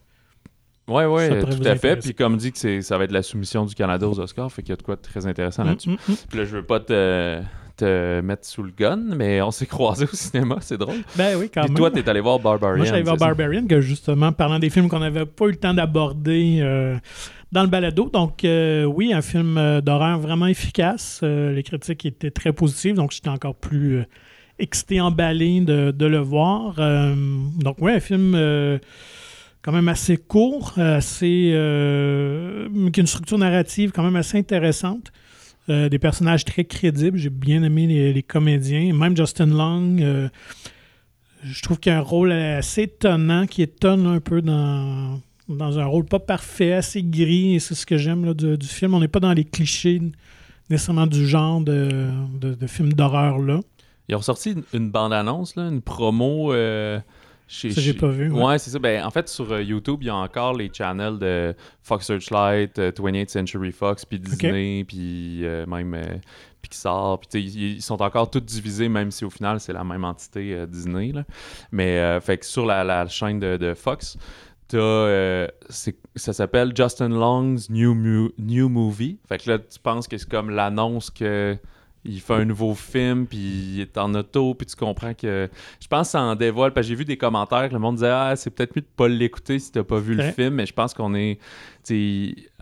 Ouais, ouais, Ça euh, pourrait tout à fait. Puis comme dit que c'est, ça va être la soumission du Canada aux Oscars, fait qu'il y a de quoi de très intéressant là-dessus. mm, mm, mm. Puis là, je veux pas te, te mettre sous le gun, mais on s'est croisés au cinéma, c'est drôle. Ben oui, quand Puis même. toi, t'es allé voir Barbarian. Moi, j'allais voir? Barbarian, que justement, parlant des films qu'on n'avait pas eu le temps d'aborder euh, dans le balado. Donc, euh, oui, un film euh, d'horreur vraiment efficace. Euh, les critiques étaient très positives, donc j'étais encore plus excité, emballé de, le voir. Euh, donc, oui, un film euh, quand même assez court, assez, euh, qui a une structure narrative quand même assez intéressante. Euh, des personnages très crédibles. J'ai bien aimé les, comédiens. Même Justin Long. euh, je trouve qu'il y a un rôle assez étonnant qui étonne un peu dans, dans un rôle pas parfait, assez gris, et c'est ce que j'aime du film. On n'est pas dans les clichés nécessairement du genre de, de, de film d'horreur là. Ils ont sorti une, une bande-annonce, là, une promo euh, chez... Ça, j'ai pas vu. ouais. Ouais, c'est ça. Ben, en fait, sur euh, YouTube, il y a encore les channels de Fox Searchlight, euh, 28th Century Fox, puis Disney, puis euh, même Pixar. Puis, ils, sont encore tous divisés, même si au final, c'est la même entité Disney. là. Mais, fait que sur la, la chaîne de, de Fox, t'as, euh, c'est- ça s'appelle Justin Long's New, Mu- New Movie. Fait que là, tu penses que c'est comme l'annonce que il fait un nouveau film, puis il est en auto, puis tu comprends que... Je pense que ça en dévoile, parce que j'ai vu des commentaires que le monde disait « Ah, c'est peut-être mieux de pas l'écouter si t'as pas vu le Ouais. film », mais je pense qu'on est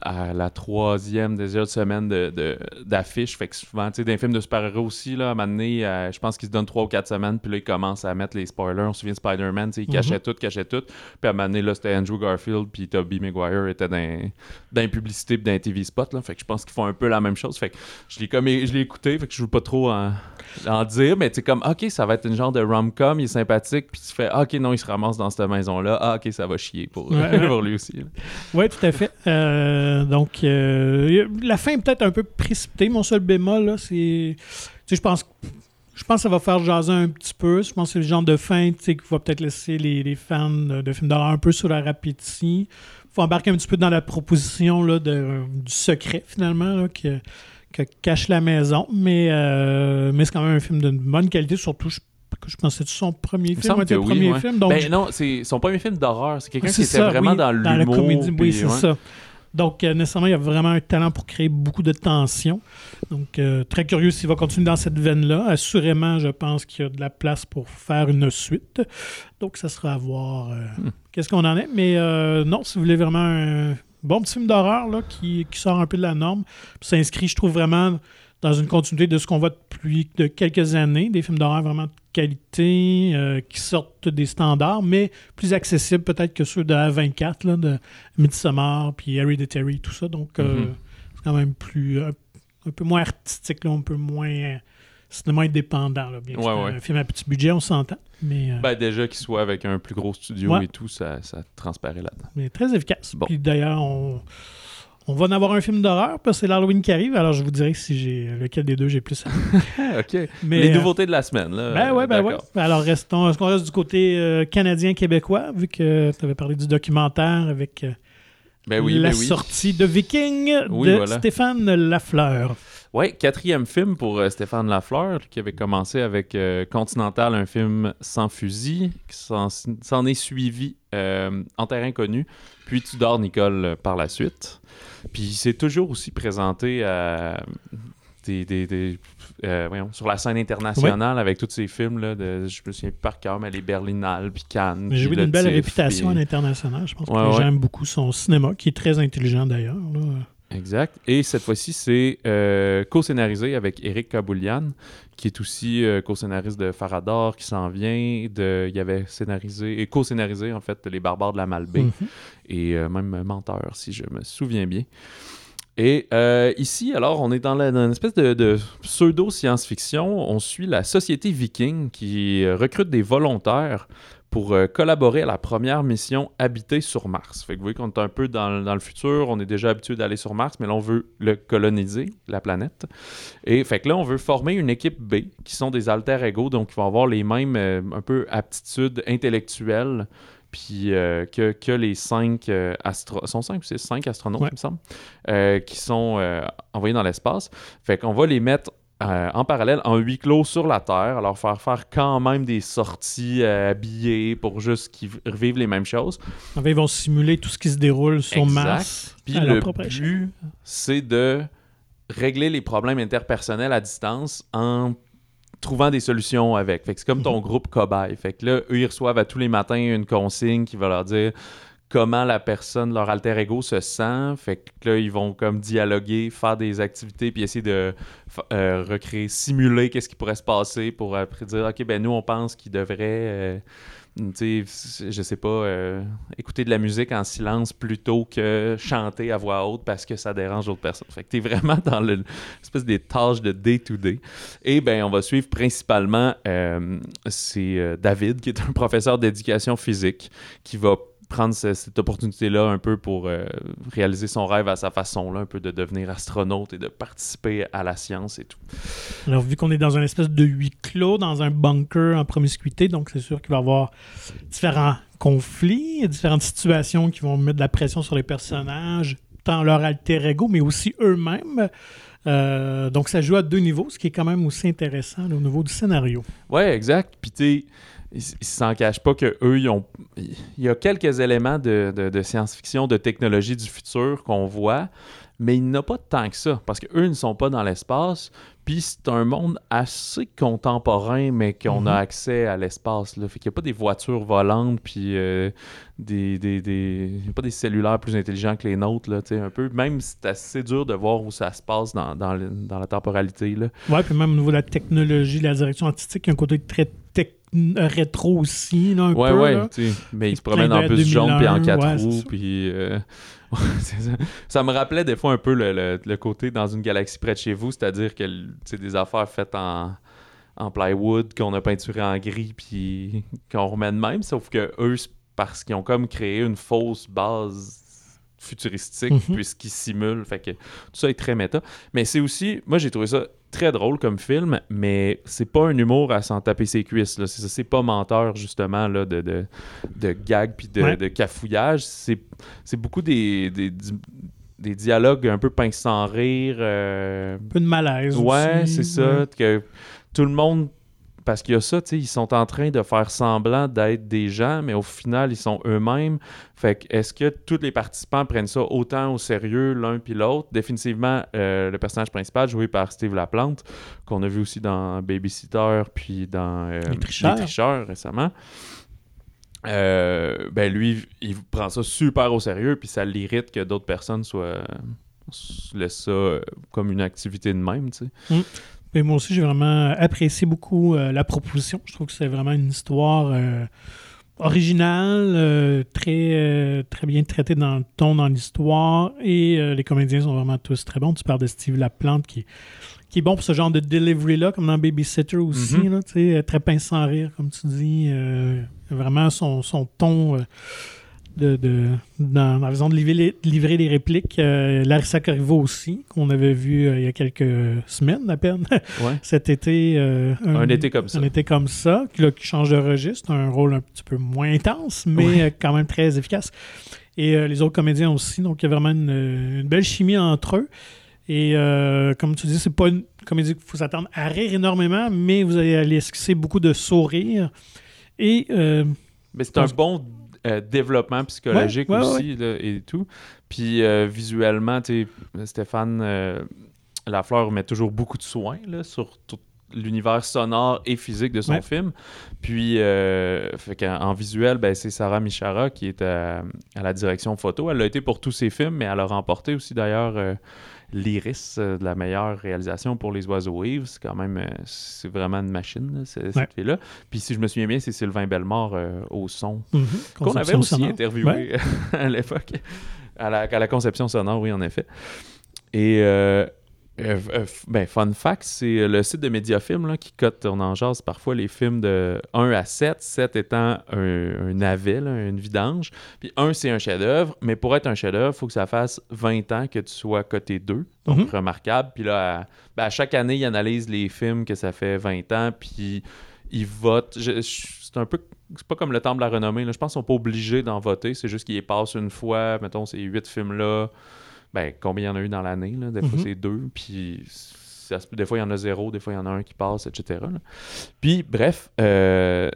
à la troisième déjà semaine de, de- d'affiches, fait que souvent, tu sais, dans les films de super-héros aussi, là, à un moment donné, euh, je pense qu'ils se donnent trois ou quatre semaines, puis là, ils commencent à mettre les spoilers. On se souvient de Spider-Man, tu sais, il Mhm. cachait tout, cachait tout, puis à un moment donné, là, c'était Andrew Garfield, puis Tobey Maguire était dans, dans les publicités, puis dans les TV spots, là, fait que je pense qu'ils font un peu la même chose, fait que je l'ai, comme, je l'ai écouté, fait que je veux pas trop en, en dire, mais tu comme, ok, ça va être une genre de rom-com, il est sympathique, puis tu fais, ok, non, il se ramasse dans cette maison-là, ah, ok, ça va chier pour, Ouais, ouais. pour lui aussi. là. Oui, tout à fait. Euh, donc, euh, la fin est peut-être un peu précipitée. Mon seul bémol, c'est. Je pense. Je pense que ça va faire jaser un petit peu. Je pense que c'est le genre de fin qui va peut-être laisser les, les fans de, de films d'horreur un peu sur appétit. Il faut embarquer un petit peu dans la proposition là, de, du secret, finalement, là, que, que cache la maison. Mais, euh, mais c'est quand même un film de bonne qualité, surtout, je, je pense que c'est son premier film, que le premier ouais. film. Donc, Ben non, c'est son premier film d'horreur. C'est quelqu'un qui était vraiment oui, dans la l'humour. comédie. Oui, c'est ouais. ça. Donc, euh, nécessairement, il y a vraiment un talent pour créer beaucoup de tension. Donc, euh, très curieux s'il va continuer dans cette veine-là. Assurément, je pense qu'il y a de la place pour faire une suite. Donc, ça sera à voir euh, Hmm. qu'est-ce qu'on en est. Mais euh, non, si vous voulez vraiment un bon petit film d'horreur là, qui, qui sort un peu de la norme, s'inscrit, je trouve, vraiment dans une continuité de ce qu'on voit depuis de quelques années, des films d'horreur vraiment de qualité, euh, qui sortent des standards, mais plus accessibles peut-être que ceux de A24, là, de Midsommar, puis Hereditary, tout ça. Donc, euh, Mhm. c'est quand même plus un, un peu moins artistique, là, un peu moins euh, cinéma indépendant. Là, bien Ouais, ouais. un film à petit budget, on s'entend, mais, euh, Ben, déjà qu'il soit avec un plus gros studio Ouais. et tout, ça, ça transparaît là-dedans. mais très efficace. Bon. Puis d'ailleurs, on, on va en avoir un film d'horreur, parce que c'est l'Halloween qui arrive, alors je vous dirai si j'ai lequel des deux j'ai plus OK. Mais, Les euh, nouveautés de la semaine, là. Ben ouais, ben ouais. D'accord. Alors restons. Est-ce qu'on reste du côté euh, canadien-québécois, vu que tu avais parlé du documentaire avec euh, Ben oui, la ben oui. sortie de Viking Oui, de voilà. Stéphane Lafleur? Ouais, quatrième film pour euh, Stéphane Lafleur, qui avait commencé avec Continental, un film sans fusil, qui s'en est suivi euh, En terrain connu, puis Tudor Nicole euh, par la suite. Puis il s'est toujours aussi présenté à des, des- des, euh, voyons, sur la scène internationale avec tous ces films, là, de, je me souviens plus par cœur, mais les Berlinales, puis Cannes. J'ai eu une belle réputation à puis- l'international. Je pense que Ouais, ouais. aiment beaucoup son cinéma, qui est très intelligent d'ailleurs. Exact. Et cette fois-ci, c'est euh, co-scénarisé avec Eric Kaboulian, qui est aussi euh, co-scénariste de Farador, qui s'en vient. De, il avait scénarisé et co-scénarisé, en fait, Les Barbares de la Malbaie Mhm. et euh, même Menteur, si je me souviens bien. Et euh, ici, alors, on est dans, la- dans une espèce de, de pseudo-science-fiction. On suit la société viking qui recrute des volontaires pour euh, collaborer à la première mission habitée sur Mars. Fait que vous voyez qu'on est un peu dans, dans le futur, on est déjà habitué d'aller sur Mars, mais là on veut le coloniser, la planète. Et fait que là on veut former une équipe B, qui sont des alter ego, donc qui vont avoir les mêmes euh, un peu aptitudes intellectuelles puis euh, que, que les cinq euh, astro... sont cinq c'est cinq astronautes, Ouais. il me semble, euh, qui sont envoyés dans l'espace. Fait qu'on va les mettre euh, en parallèle en huis clos sur la Terre, leur faire faire quand même des sorties euh, habillées pour juste qu'ils revivent les mêmes choses. En fait, ils vont simuler tout ce qui se déroule sur Exact. Mars. Puis le but, c'est de régler les problèmes interpersonnels à distance en trouvant des solutions avec. Fait que c'est comme ton groupe cobaye. Fait que là, eux, ils reçoivent à tous les matins une consigne qui va leur dire comment la personne, leur alter ego se sent. Fait que là, ils vont comme dialoguer, faire des activités, puis essayer de euh, recréer, simuler qu'est-ce qui pourrait se passer pour après dire, OK, ben nous, on pense qu'il devrait... euh, je sais pas, euh, écouter de la musique en silence plutôt que chanter à voix haute parce que ça dérange d'autres personnes. Fait que t'es vraiment dans le- l'espèce des tâches de day-to-day. Et ben, on va suivre principalement, euh, c'est David, qui est un professeur d'éducation physique, qui va prendre ce- cette opportunité-là un peu pour euh, réaliser son rêve à sa façon, là, un peu de devenir astronaute et de participer à la science et tout. Alors, vu qu'on est dans un espèce de huis clos, dans un bunker en promiscuité, donc c'est sûr qu'il va y avoir différents conflits, différentes situations qui vont mettre de la pression sur les personnages, tant leur alter ego, mais aussi eux-mêmes. Euh, donc, ça joue à deux niveaux, ce qui est quand même aussi intéressant là, au niveau du scénario. Ouais, exact. Puis tu ils s'en cachent pas que eux, ils ont. Il y a quelques éléments de, de- de science-fiction, de technologie du futur qu'on voit, mais il n'y a pas tant que ça, parce qu'eux ne sont pas dans l'espace. Puis c'est un monde assez contemporain, mais qu'on a Mhm. accès à l'espace. Là. Fait qu'il n'y a pas des voitures volantes, puis euh, des, des, des- il y a pas des cellulaires plus intelligents que les nôtres, là, tu sais, un peu. Même c'est assez dur de voir où ça se passe dans, dans, le- dans la temporalité. Là. Ouais, puis même au niveau de la technologie, de la direction artistique, il y a un côté très rétro aussi, là, un Ouais, peu. ouais, là. mais il se promène en bus jaune puis en 2001, quatre ouais, roues, ça. puis euh, ça. Ça me rappelait des fois un peu le, le- le côté dans une galaxie près de chez vous, c'est-à-dire que c'est des affaires faites en, en plywood qu'on a peinturé en gris puis qu'on remet de même, sauf que eux, parce qu'ils ont comme créé une fausse base futuristique Mhm. puisqu'ils simulent, fait que tout ça est très méta. Mais c'est aussi, moi j'ai trouvé ça très drôle comme film, mais c'est pas un humour à s'en taper ses cuisses. là. C'est pas menteur justement là, de, de, de gags puis de, Ouais. de cafouillage. C'est, c'est beaucoup des, des, des dialogues un peu pince sans rire. euh, Un peu de malaise Ouais, c'est ça. ouais. Que tout le monde parce qu'il y a ça, tu sais, ils sont en train de faire semblant d'être des gens, mais au final, ils sont eux-mêmes. Fait que est-ce que tous les participants prennent ça autant au sérieux l'un puis l'autre? Définitivement, euh, le personnage principal, joué par Steve Laplante, qu'on a vu aussi dans Babysitter, puis dans euh, Les Tricheurs. Tricheurs récemment. Euh, ben lui, il prend ça super au sérieux, puis ça l'irrite que d'autres personnes soient laissent ça euh, comme une activité de même, tu sais. Et moi aussi, j'ai vraiment apprécié beaucoup euh, la proposition. Je trouve que c'est vraiment une histoire euh, originale, euh, très, très bien traitée dans le ton, dans l'histoire. Et les comédiens sont vraiment tous très bons. Tu parles de Steve Laplante qui, qui est bon pour ce genre de delivery-là, comme dans Babysitter aussi. Là, tu sais, très pince sans rire, comme tu dis. Vraiment son, son ton. De, de, dans, la façon de livrer les, livrer les répliques. Euh, Larissa Corriveau aussi, qu'on avait vu euh, il y a quelques semaines à peine, Ouais. cet été. euh, Un été comme ça. Un été comme ça, qui, là, qui change de registre, un rôle un petit peu moins intense, mais Ouais. euh, quand même très efficace. Et euh, les autres comédiens aussi, donc il y a vraiment une, une belle chimie entre eux. Et comme tu dis, c'est pas une comédie qu'il faut s'attendre à rire énormément, mais vous allez aller esquisser beaucoup de sourires. Et Mais c'est un bon euh, développement psychologique Ouais, ouais, aussi là, et tout. Puis euh, visuellement, Stéphane euh, Lafleur met toujours beaucoup de soin là, sur tout l'univers sonore et physique de son film. Puis, euh, fait en visuel, ben, c'est Sarah Michara qui est à, à la direction photo. Elle l'a été pour tous ses films, mais elle a remporté aussi d'ailleurs l'Iris euh, de la meilleure réalisation pour Les Oiseaux Waves. C'est quand même, euh, c'est vraiment une machine, cette Ouais. fille-là. Puis si je me souviens bien, c'est Sylvain Bellemare euh, au son mhm, qu'on avait aussi sonore. interviewé Ouais. à l'époque, à la, à la conception sonore, oui, en effet. Et, euh, euh, euh, ben, fun fact, c'est le site de Mediafilm là, qui cote on en jase parfois les films de 1 à 7, 7 étant un, un navet, là, une vidange. Puis 1, c'est un chef-d'œuvre, mais pour être un chef-d'œuvre, il faut que ça fasse 20 ans que tu sois coté 2, donc Mhm. remarquable. Puis là, à, ben, à chaque année, il analyse les films que ça fait 20 ans, puis il vote. Je- je- c'est un peu c'est pas comme le Temple de la renommée. Là. Je pense qu'ils sont pas obligés d'en voter. C'est juste qu'ils passent une fois. Mettons, ces huit films-là. Ben, combien il y en a eu dans l'année? là? Des fois, Mhm. c'est deux. Puis, des fois, il y en a zéro. Des fois, il y en a un qui passe, etc. là. Puis, bref, euh,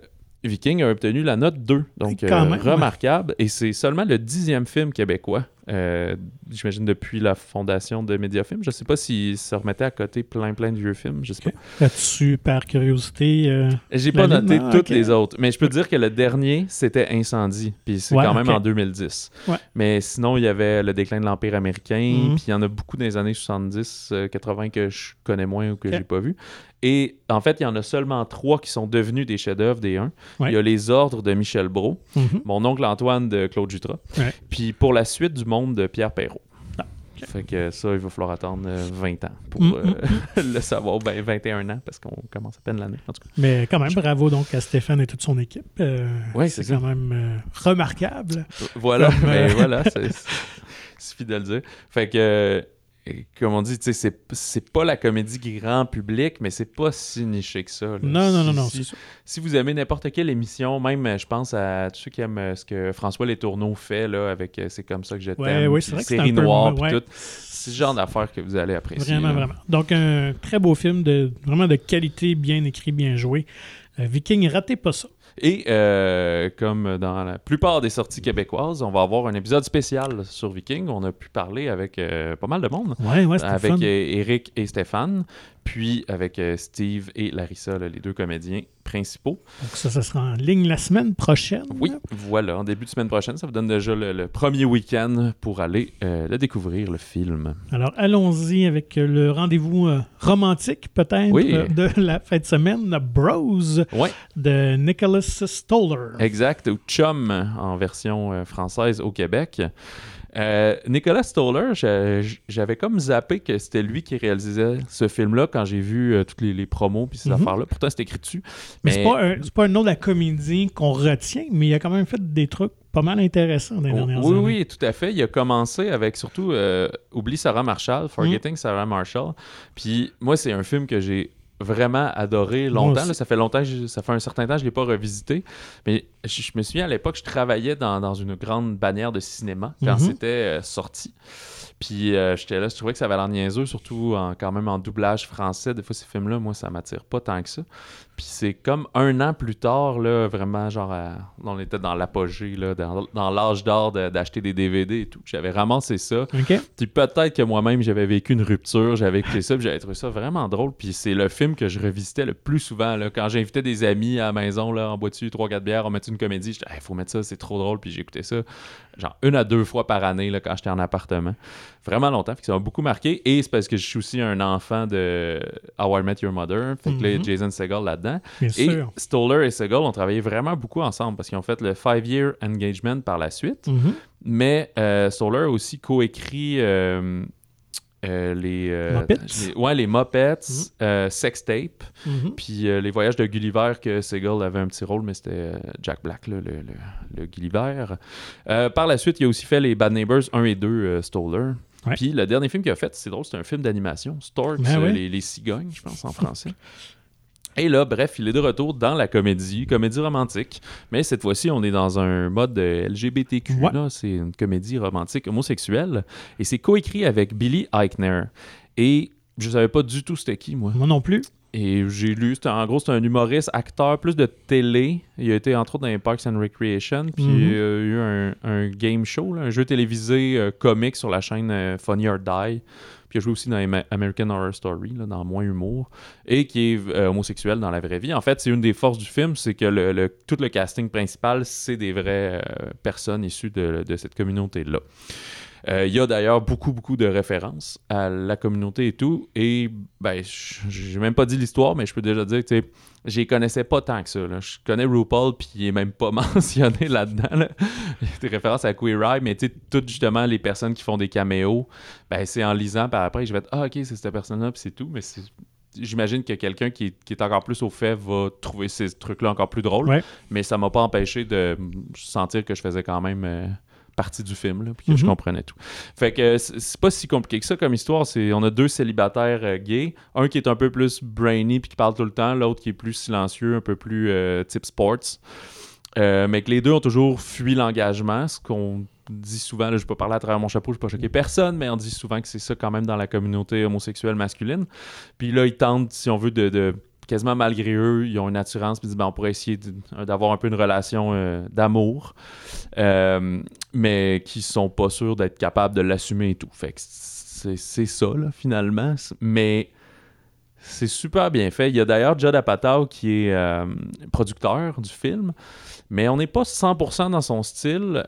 Viking a obtenu la note 2. Donc, euh, ouais. remarquable. Et c'est seulement le dixième film québécois, euh, j'imagine, depuis la fondation de Mediafilm. Je sais pas s'ils se remettaient à côté plein, plein de vieux films. Je sais pas. Là-dessus, par curiosité, euh, J'ai pas noté ah, toutes ok. les autres, mais je peux te dire que le dernier, c'était Incendie, puis c'est Ouais, quand même ok. en 2010. Ouais. Mais sinon, il y avait le déclin de l'Empire américain, Mhm. puis il y en a beaucoup dans les années 70, euh, 80 que je connais moins ou que Ok. j'ai pas vu. Et en fait, il y en a seulement trois qui sont devenus des chefs-d'œuvre des uns. Ouais. Il y a Les Ordres de Michel Brault, mhm. Mon oncle Antoine de Claude Jutras, Ouais. puis Pour la suite du monde de Pierre Perrault. Ah. Fait que ça, il va falloir attendre euh, 20 ans pour Mhm. euh, le savoir. Ben, 21 ans, parce qu'on commence à peine l'année. Mais quand même, bravo donc à Stéphane et toute son équipe. Euh, Ouais, c'est quand même euh, remarquable. Voilà, mais euh, voilà, c'est c'est- suffit de le dire. Fait que, euh, comme on dit, tu sais, c'est c'est pas la comédie grand public, mais c'est pas si niché que ça. là. Non, non, non, non, si- c'est vous aimez n'importe quelle émission, même je pense à tous ceux qui aiment euh, ce que François Les Tourneaux fait là, avec euh, C'est comme ça que je t'aime, ouais, c'est vrai que c'est série un peu- noire, puis ouais. tout. C'est le genre d'affaires que vous allez apprécier. Vraiment, là. vraiment. Donc, un très beau film, de vraiment de qualité, bien écrit, bien joué. Euh, Viking, ratez pas ça. Et euh, comme dans la plupart des sorties québécoises, on va avoir un épisode spécial sur Viking. On a pu parler avec euh, pas mal de monde. Ouais, ouais, c'était avec fun. Eric et Stéphane, puis avec euh, Steve et Larissa, là, les deux comédiens principaux. Donc, ça, ça sera en ligne la semaine prochaine. Oui, voilà, en début de semaine prochaine, ça vous donne déjà le, le premier week-end pour aller euh, le découvrir, le film. Alors, allons-y avec euh, le rendez-vous euh, romantique, peut-être, Oui. de la fin de semaine, Bros, de Nicholas Stoller. exact, ou Chum en version française au Québec. Euh, Nicolas Stoller, j'a- j'avais comme zappé que c'était lui qui réalisait ce film-là quand j'ai vu euh, toutes les, les promos puis ces Mhm. affaires-là. Pourtant, c'était écrit dessus. Mais c'est pas, un- c'est pas un nom de la comédie qu'on retient, mais il a quand même fait des trucs pas mal intéressants dans les Oh, dernières oui, années. oui, tout à fait. Il a commencé avec surtout euh, Oublie Sarah Marshall, Forgetting Sarah Marshall. Puis moi, c'est un film que j'ai vraiment adoré longtemps. là. ça fait longtemps, je- ça fait un certain temps que je ne l'ai pas revisité. Mais je, je me souviens à l'époque, je travaillais dans, dans une grande bannière de cinéma quand Mhm. c'était euh, sorti. Puis euh, j'étais là, je trouvais que ça avait l'air niaiseux, surtout en- quand même en doublage français. Des fois, ces films-là, moi, ça m'attire pas tant que ça. Puis c'est comme un an plus tard, là, vraiment, genre, à- on était dans l'apogée, là, dans, dans l'âge d'or de- d'acheter des DVD et tout. J'avais ramassé ça. Puis peut-être que moi-même, j'avais vécu une rupture, j'avais écouté ça, puis j'avais trouvé ça vraiment drôle. Puis c'est le film que je revisitais le plus souvent. Là. Quand j'invitais des amis à la maison, là, en bois-tu 3-4 bières, on mettait une comédie, j'étais, il faut mettre ça, c'est trop drôle. Puis j'écoutais ça, genre une à deux fois par année, là, quand j'étais en appartement. Vraiment longtemps, que ça m'a beaucoup marqué. Et c'est parce que je suis aussi un enfant de How I Met Your Mother. Fait que là, Mhm. Jason Segel là-dedans. Bien Et sûr. Stoller et Segel ont travaillé vraiment beaucoup ensemble parce qu'ils ont fait le Five Year Engagement par la suite. Mhm. Mais euh, Stoller a aussi coécrit euh, euh, les, ouais, les Muppets, euh, Sex Tape, Mhm. puis les voyages de Gulliver que Segel avait un petit rôle, mais c'était Jack Black, là, le, le- le Gulliver. Par la suite, il a aussi fait les Bad Neighbors 1 et 2, euh, Stoller. Puis le dernier film qu'il a fait, c'est drôle, c'est un film d'animation, Storks, Ben les cigognes, je pense en français. Et là, bref, il est de retour dans la comédie, comédie romantique. Mais cette fois-ci, on est dans un mode euh, LGBTQ. Ouais. C'est une comédie romantique homosexuelle. Et c'est coécrit avec Billy Eichner. Et je savais pas du tout c'était qui, moi. Moi non plus. Et j'ai lu, en gros, c'est un humoriste, acteur, plus de télé. Il a été entre autres dans les Parks and Recreation. Puis Mhm. il y a eu un, un game show, là, un jeu télévisé euh, comique sur la chaîne euh, Funny or Die. Puis a joué aussi dans American Horror Story, là, dans moins humour. Et qui est euh, homosexuel dans la vraie vie. En fait, c'est une des forces du film, c'est que le, tout le casting principal, c'est des vraies euh, personnes issues de, cette communauté-là. Euh, Il y a d'ailleurs beaucoup, beaucoup de références à la communauté et tout. Et ben, j'ai même pas dit l'histoire, mais je peux déjà dire que sais, j'y connaissais pas tant que ça. là. Je connais RuPaul, puis il est même pas mentionné là-dedans. là. Il y a des références à Queer Eye, mais tu sais, toutes justement les personnes qui font des caméos, ben, c'est en lisant, puis après, je vais être Ah, ok, c'est cette personne-là, puis c'est tout. Mais J'imagine que quelqu'un qui, est- qui est encore plus au fait va trouver ces trucs-là encore plus drôles. Ouais. Mais ça m'a pas empêché de sentir que je faisais quand même euh, partie du film, là, puis que je Mhm. comprenais tout. Fait que c'est pas si compliqué que ça comme histoire. C'est on a deux célibataires euh, gays, un qui est un peu plus brainy puis qui parle tout le temps, l'autre qui est plus silencieux, un peu plus euh, type sports. Euh, mais que les deux ont toujours fui l'engagement, ce qu'on dit souvent, là, je peux parler à travers mon chapeau, je ne pas choquer personne, mais on dit souvent que c'est ça quand même dans la communauté homosexuelle masculine. Puis là, ils tentent, si on veut, de, de- quasiment malgré eux, ils ont une assurance, puis ils disent, ben, on pourrait essayer de- d'avoir un peu une relation euh, d'amour, euh, mais qui sont pas sûrs d'être capables de l'assumer et tout. Fait que c'est c'est ça, là, finalement. Mais c'est super bien fait. Il y a d'ailleurs Judd Apatow qui est euh, producteur du film, mais on n'est pas 100% dans son style.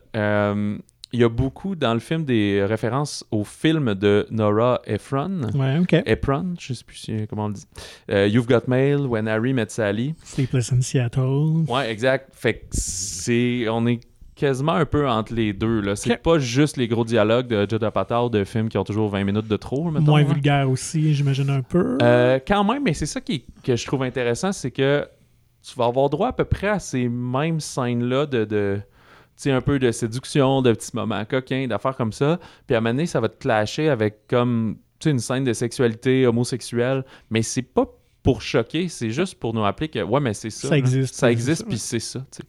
Il y a beaucoup dans le film des références au film de Nora Ephron. Ouais, OK. Ephron, je sais plus si- comment on le dit. Euh, You've Got Mail, When Harry Met Sally. Sleepless in Seattle. Ouais, exact. Fait que c'est. On est quasiment un peu entre les deux. Là. C'est pas juste les gros dialogues de Judd Apatow de films qui ont toujours 20 minutes de trop. mettons, Moins hein. vulgaire aussi, j'imagine un peu. Euh, quand même, mais c'est ça qui, que je trouve intéressant, c'est que tu vas avoir droit à peu près à ces mêmes scènes-là de, de un peu de séduction, de petits moments coquins, d'affaires comme ça. Puis à un moment donné, ça va te clasher avec comme tu sais, une scène de sexualité homosexuelle, mais c'est pas pour choquer, c'est juste pour nous rappeler que ouais, mais c'est ça. Ça existe, Ça existe, ça, puis c'est ça. sais.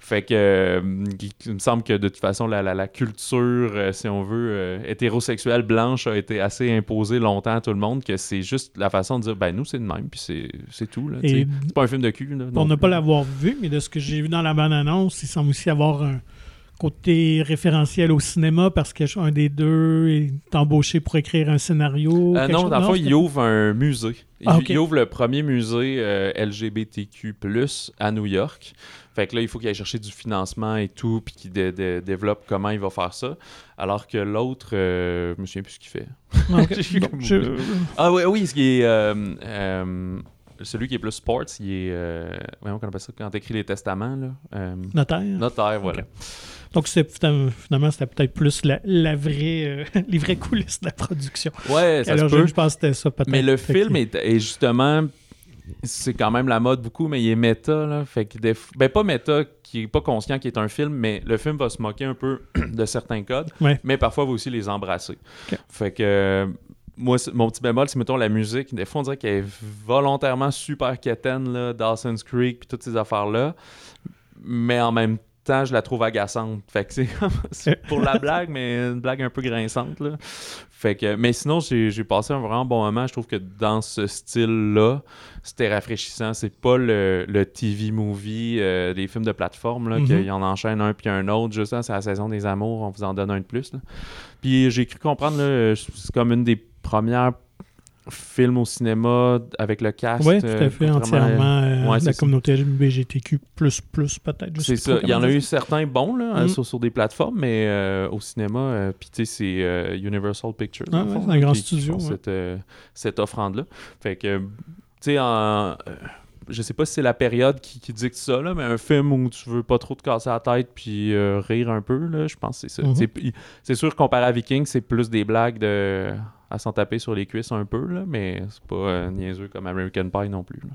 Fait que euh, il, il me semble que de toute façon, la, la- la culture, euh, si on veut, euh, hétérosexuelle blanche a été assez imposée longtemps à tout le monde que c'est juste la façon de dire ben nous c'est de même, puis c'est- tout. C'est pas un film de cul. Là, pour ne pas l'avoir vu, mais de ce que j'ai vu dans la bande-annonce, il semble aussi avoir un côté référentiel au cinéma parce qu'un des deux est embauché pour écrire un scénario. Euh, non, dans le fond, il ouvre un musée. Il, Ah, il ouvre le premier musée euh, LGBTQ+, à New York. Fait que là, il faut qu'il aille chercher du financement et tout, puis qu'il dé- dé- développe comment il va faire ça. Alors que l'autre, euh, je me souviens plus ce qu'il fait. Ah, Bon, je- oublié. Ah oui, oui, ce qui est... euh, celui qui est plus sports, il est... Euh, voyons, comment on appelle ça? Quand t'écris les testaments, là. Euh, Notaire. notaire, voilà. Donc, finalement, c'était peut-être plus la, la vraie, euh, les vraies coulisses de la production. Ouais, ça se peut. je pense que c'était ça, peut-être. Mais le Fait que- film est, est justement. C'est quand même la mode beaucoup, mais il est méta. Là, fait que des ben, pas méta, qui est pas conscient qu'il est un film, mais le film va se moquer un peu de certains codes, Ouais. mais parfois va aussi les embrasser. Fait que. euh, moi, mon petit bémol, c'est mettons la musique. Des fois, on dirait qu'elle est volontairement super quétaine, là, Dawson's Creek, puis toutes ces affaires-là. mais en même temps, je la trouve agaçante. Fait que c'est pour la blague, mais une blague un peu grinçante. Là. Fait que, mais sinon, j'ai passé un vraiment bon moment. Je trouve que dans ce style-là, c'était rafraîchissant. C'est pas le, le TV movie euh, des films de plateforme, là, Mhm. qu'il en enchaîne un puis un autre. Juste c'est la saison des amours, on vous en donne un de plus. là. Puis j'ai cru comprendre, c'est comme une des premières films au cinéma avec le cast. Oui, tout euh, à fait, contrairement à- entièrement. euh, Ouais, la communauté LGBTQ, peut-être. C'est ça. Il y en a eu certains bons là, euh, Mm. sur, sur des plateformes, mais euh, au cinéma, euh, puis tu sais, c'est euh, Universal Pictures. Ah ouais, c'est un grand qui- studio, ouais. Cette, euh, cette offrande-là. Fait que, tu sais, en. euh, je sais pas si c'est la période qui, qui dicte ça, là, mais un film où tu veux pas trop te casser la tête puis euh, rire un peu, là, je pense que c'est ça. Mhm. C'est- C'est sûr, comparé à Viking, c'est plus des blagues de à s'en taper sur les cuisses un peu, là, mais c'est pas euh, niaiseux comme American Pie non plus. là.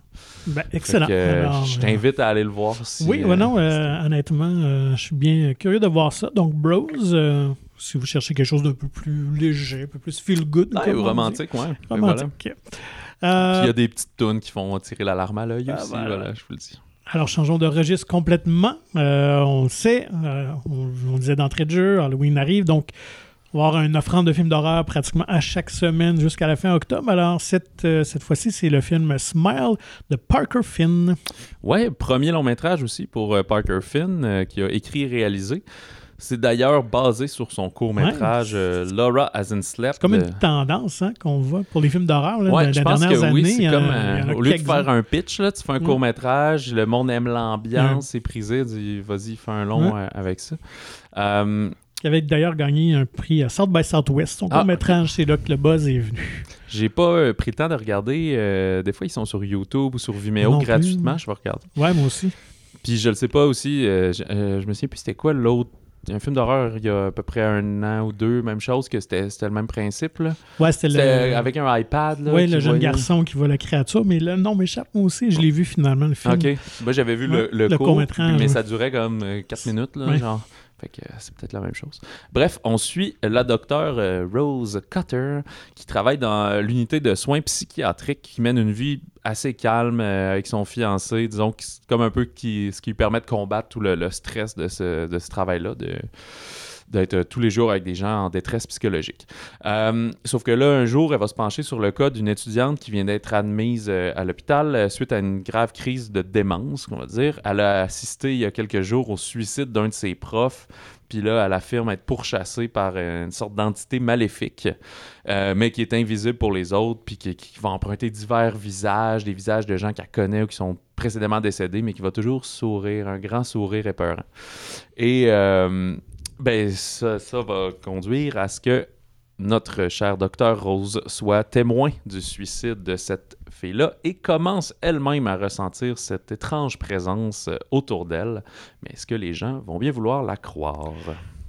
Ben, excellent. que, euh, Alors, je euh, t'invite à aller le voir. Si, oui, euh, ouais, non, honnêtement, je suis bien curieux de voir ça. Donc, Bros, si vous cherchez quelque chose d'un peu plus léger, un peu plus feel good. Ouais, comme dit. romantique, ouais. Et voilà. Romantique. Il y a des petites tunes qui font tirer la larme à l'œil Ah, aussi, voilà. voilà. je vous le dis. Alors, changeons de registre complètement. On le sait, on, on le disait d'entrée de jeu, Halloween arrive, donc avoir une offrande de films d'horreur pratiquement à chaque semaine jusqu'à la fin octobre. Alors, cette, euh, cette fois-ci, c'est le film Smile de Parker Finn. Ouais, premier long métrage aussi pour euh, Parker Finn, euh, qui a écrit et réalisé. C'est d'ailleurs basé sur son court métrage Ouais. euh, Laura Hasn't Slept. C'est comme une tendance hein, qu'on voit pour les films d'horreur Ouais, de je pense que oui, année. c'est comme a au lieu de faire un pitch, là, tu fais un Mm. court métrage, le monde aime l'ambiance, c'est prisé, vas-y, fais un long euh, avec ça. Euh, qui avait d'ailleurs gagné un prix à South by Southwest. Son Ah, court-métrage, c'est là que le buzz est venu. J'ai pas euh, pris le temps de regarder. euh, des fois, ils sont sur YouTube ou sur Vimeo Non plus. gratuitement. Je vais regarder. Ouais, moi aussi. Puis je le sais pas aussi. euh, je, je me souviens plus c'était quoi l'autre. Un film d'horreur il y a à peu près un an ou deux, même chose, que c'était le même principe. Là. Ouais, c'était le... avec un iPad. Qui le jeune voyait- garçon qui voit la créature, mais le nom m'échappe moi aussi. Je l'ai vu finalement, le film. Ok. Moi, j'avais vu Ouais, le, le le court, mais ouais. ça durait comme 4 minutes, là, Ouais. genre. Euh, c'est peut-être la même chose. Bref, on suit la docteure euh, Rose Cutter qui travaille dans euh, l'unité de soins psychiatriques qui mène une vie assez calme avec son fiancé, disons, comme un peu qui, ce qui lui permet de combattre tout le, stress de ce, travail-là, d'être euh, tous les jours avec des gens en détresse psychologique. Euh, sauf que là, un jour, elle va se pencher sur le cas d'une étudiante qui vient d'être admise euh, à l'hôpital suite à une grave crise de démence, on va dire. Elle a assisté il y a quelques jours au suicide d'un de ses profs. Puis là, elle affirme être pourchassée par une sorte d'entité maléfique, mais qui est invisible pour les autres, puis qui, qui va emprunter divers visages, des visages de gens qu'elle connaît ou qui sont précédemment décédés, mais qui va toujours sourire, un grand sourire épeurant. Et euh, ben, ça, ça va conduire à ce que notre cher docteur Rose soit témoin du suicide de cette fille-là et commence elle-même à ressentir cette étrange présence autour d'elle. Mais est-ce que les gens vont bien vouloir la croire?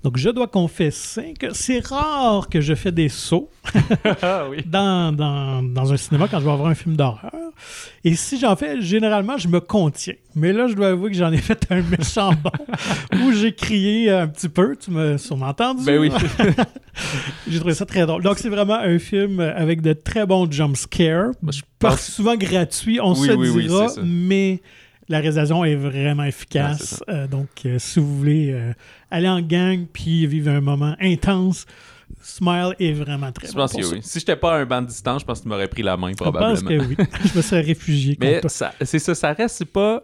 Donc, je dois confesser que c'est rare que je fais des sauts ah dans, dans, dans un cinéma quand je vais voir un film d'horreur. Et si j'en fais, généralement, je me contiens. Mais là, je dois avouer que j'en ai fait un méchant bon où j'ai crié un petit peu. Tu m'as sûrement entendu. Ben oui. j'ai trouvé ça très drôle. Donc, c'est vraiment un film avec de très bons jump scares. Je pense- souvent gratuit, on Oui, se oui, dira, mais la réalisation est vraiment c'est efficace. Euh, donc, euh, si vous voulez euh, aller en gang puis vivre un moment intense, Smile est vraiment très Je bon pense pour que ça. oui. Si j'étais pas à un banc de distance, je pense que tu m'aurais pris la main, Je pense probablement. que oui. Je me serais réfugié Mais c'est ça, ça reste, pas.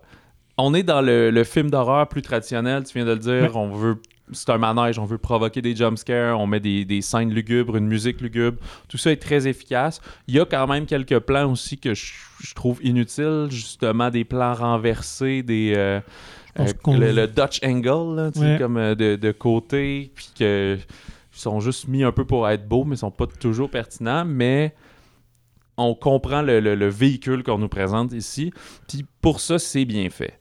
On est dans le, le film d'horreur plus traditionnel, tu viens de le dire. Ouais. On veut. C'est un manège, on veut provoquer des jumpscares, on met des, des scènes lugubres, une musique lugubre. Tout ça est très efficace. Il y a quand même quelques plans aussi que je, je trouve inutiles, justement des plans renversés, des. euh, euh, le, le Dutch angle, là, Ouais. comme euh, de, de côté, puis que ils sont juste mis un peu pour être beaux, mais ils sont pas toujours pertinents. Mais on comprend le, le- le véhicule qu'on nous présente ici. Puis pour ça, c'est bien fait.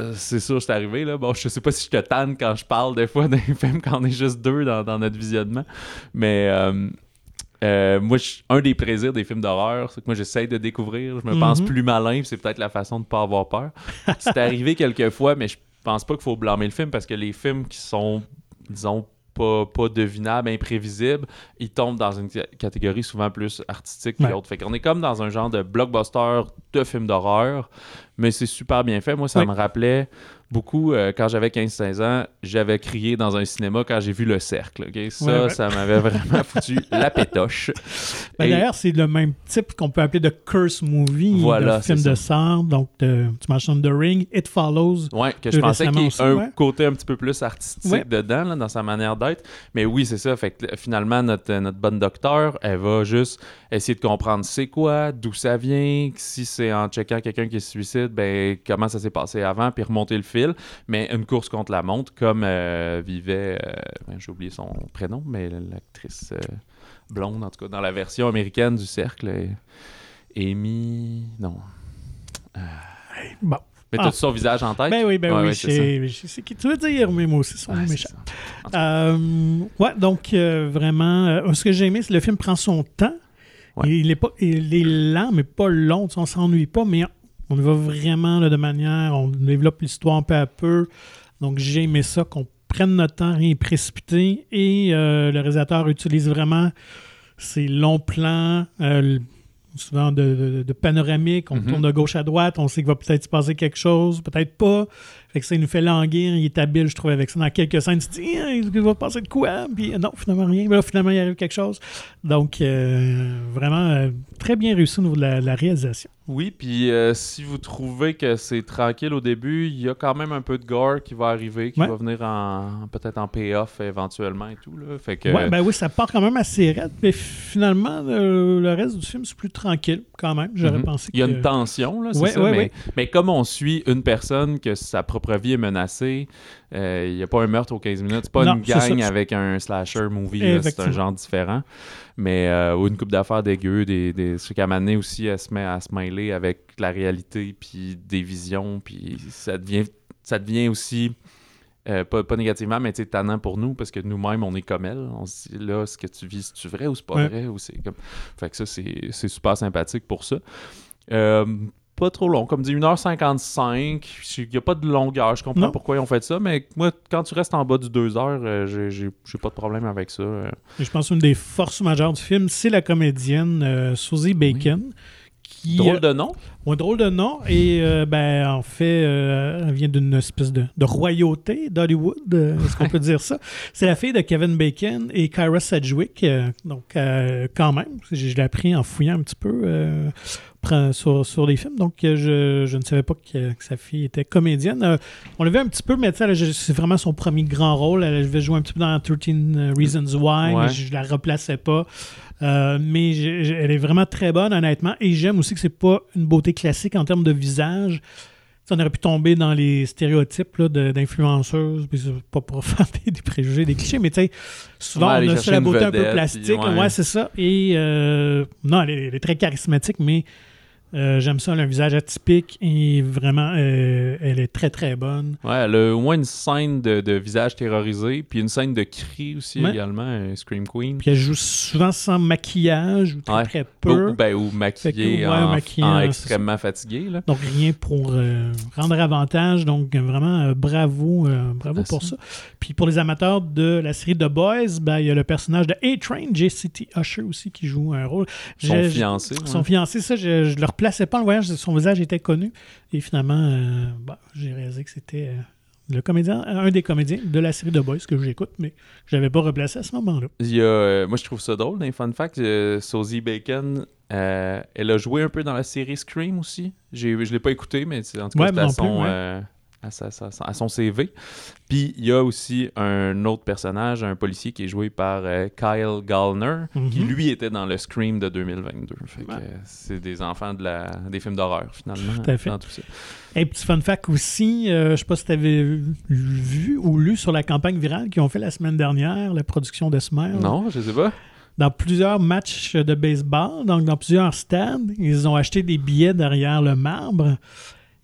Euh, c'est sûr, c'est arrivé. Là. Bon, je sais pas si je te tanne quand je parle des fois d'un film quand on est juste deux dans, dans notre visionnement. Mais euh, euh, moi, je- un des plaisirs des films d'horreur, c'est que moi, j'essaye de découvrir. Je me pense Mhm. plus malin, c'est peut-être la façon de pas avoir peur. c'est arrivé quelques fois, mais je pense pas qu'il faut blâmer le film parce que les films qui sont, disons, pas, pas devinables, imprévisibles, ils tombent dans une ca- catégorie souvent plus artistique que Ouais. l'autre. Fait qu'on est comme dans un genre de blockbuster de film d'horreur, mais c'est super bien fait. Moi, ça Oui. me rappelait beaucoup, euh, quand j'avais 15-16 ans, j'avais crié dans un cinéma quand j'ai vu Le Cercle. Ça, Ouais, ouais. ça m'avait vraiment foutu la pétoche. Ben, Et- D'ailleurs, c'est le même type qu'on peut appeler de curse movie, Voilà, de film de sort. Donc, de- tu mentionnes The Ring, It Follows. Ouais, que je pensais qu'il y ait un ouais. côté un petit peu plus artistique dedans, là, dans sa manière d'être. Mais oui, c'est ça. Fait que euh, finalement, notre, euh, notre bonne docteur, elle va juste essayer de comprendre c'est quoi, d'où ça vient, si c'est en checkant quelqu'un qui se suicide, ben comment ça s'est passé avant, puis remonter le fil. Mais une course contre la montre, comme euh, vivait, euh, ben, j'ai oublié son prénom, mais l'actrice euh, blonde, en tout cas, dans la version américaine du cercle, Amy. Non. Bon. Mais Ah. t'as son visage en tête? Ben oui, ben Ouais, oui, c'est sais qui tu veux dire, mais moi aussi, son Ouais, c'est m'échappe. ça. Euh, ouais, donc euh, vraiment, euh, ce que j'ai aimé, c'est que le film prend son temps. Ouais. Il, est pas, il est lent, mais pas long. Tu On s'ennuie pas, mais on y va vraiment là, de manière. On développe l'histoire peu à peu. Donc j'ai aimé ça, qu'on prenne notre temps, rien précipité. Et euh, le réalisateur utilise vraiment ces longs plans. euh, souvent de, de, de panoramique, on Mhm. tourne de gauche à droite, on sait qu'il va peut-être se passer quelque chose, peut-être pas. Fait que ça, il nous fait languir, il est habile, je trouve, avec ça. Dans quelques scènes, tu te dis, Ah, il va passer de quoi? Puis euh, non, finalement rien. Mais là, finalement, il arrive quelque chose. Donc, euh, vraiment, euh, très bien réussi au niveau de la, la réalisation. Oui, puis euh, si vous trouvez que c'est tranquille au début, il y a quand même un peu de gore qui va arriver, qui Ouais. va venir en peut-être en payoff éventuellement et tout. Là. Fait que, Ouais, ben oui, ça part quand même assez raide. Mais finalement, le, le reste du film, c'est plus tranquille, quand même. J'aurais Mhm. pensé Il y a que- une tension, là, c'est Ouais, ça, mais, mais comme on suit une personne que sa propre vie est menacée, euh, il n'y a pas un meurtre aux 15 minutes, c'est pas Non, une c'est gang ça. avec un slasher movie, c'est un genre différent. Mais euh, ou une coupe d'affaires dégueu, des, des ce qu'à aussi, elle se met à se mêler avec la réalité, puis des visions, puis ça devient, ça devient aussi... euh, pas, pas négativement, mais sais, tannant pour nous, parce que nous-mêmes, on est comme elle. On se dit, là, ce que tu vis, c'est-tu vrai ou c'est pas Ouais. vrai? Ou c'est comme... Fait que ça, c'est c'est super sympathique pour ça. Euh, pas trop long, comme dit 1h55. Il n'y a pas de longueur. Je comprends Non. pourquoi ils ont fait ça, mais moi, quand tu restes en bas du 2 heures, euh, j'ai- j'ai j'ai pas de problème avec ça. euh. Je pense qu'une des forces majeures du film, c'est la comédienne euh, Susie Bacon. Qui, Drôle de nom? Un drôle de nom. Et euh, ben, en fait, euh, elle vient d'une espèce de, de royauté d'Hollywood. euh, Est-ce qu'on peut dire ça? C'est la fille de Kevin Bacon et Kyra Sedgwick. euh, donc, euh, quand même, je, l'ai appris en fouillant un petit peu euh, sur, sur les films. Donc, euh, je, je ne savais pas que, que sa fille était comédienne. Euh, on l'a vu un petit peu, mais elle, c'est vraiment son premier grand rôle. Elle avait joué un petit peu dans 13 Reasons Why, Ouais. mais je, je la replaçais pas. Euh, mais elle est vraiment très bonne, honnêtement. Et j'aime aussi que c'est pas une beauté classique en termes de visage. Sais, on aurait pu tomber dans les stéréotypes d'influenceuses, puis pas pour faire des, des préjugés, des clichés, mais tu sais, souvent Ouais, on a ça la beauté un peu plastique. puis ouais. Ouais, c'est ça. Et euh, non, elle est, elle est très charismatique, mais euh, j'aime ça. Elle a un visage atypique et vraiment, euh, elle est très très bonne. Ouais, elle a au moins une scène de, de visage terrorisé, puis une scène de cri aussi Ouais. également, euh, Scream Queen. Puis elle joue souvent sans maquillage ou très Ouais. très peu. Ou, ben, ou maquillée que, ouais, en, extrêmement fatigué. Là. Donc rien pour euh, rendre avantage. Donc vraiment bravo, bravo pour ça. Puis pour les amateurs de la série The Boys, ben, il y a le personnage de A-Train, JCT Usher aussi qui joue un rôle. Son fiancé. Son fiancé, ça, je, je le replaçais pas le voyant, son visage était connu. Et finalement, euh, bah, j'ai réalisé que c'était euh, le comédien, un des comédiens de la série The Boys que j'écoute, mais que je n'avais pas replacé à ce moment-là. Il y a, euh, moi, je trouve ça drôle, les fun facts. euh, Sosie Bacon, elle a joué un peu dans la série Scream aussi. Je l'ai pas écouté, mais en tout cas, Ouais, non son, ouais. À, sa- sa- à son CV. Puis il y a aussi un autre personnage, un policier qui est joué par euh, Kyle Gallner, qui Mhm. lui était dans le Scream de 2022. Fait que, Ouais. euh, c'est des enfants de la, des films d'horreur, finalement, Tout à fait. dans tout ça. Et petit fun fact aussi, euh, je sais pas si tu avais vu ou lu sur la campagne virale qu'ils ont fait la semaine dernière, la production de Smile. Non, je sais pas. Dans plusieurs matchs de baseball, donc dans plusieurs stades, ils ont acheté des billets derrière le marbre.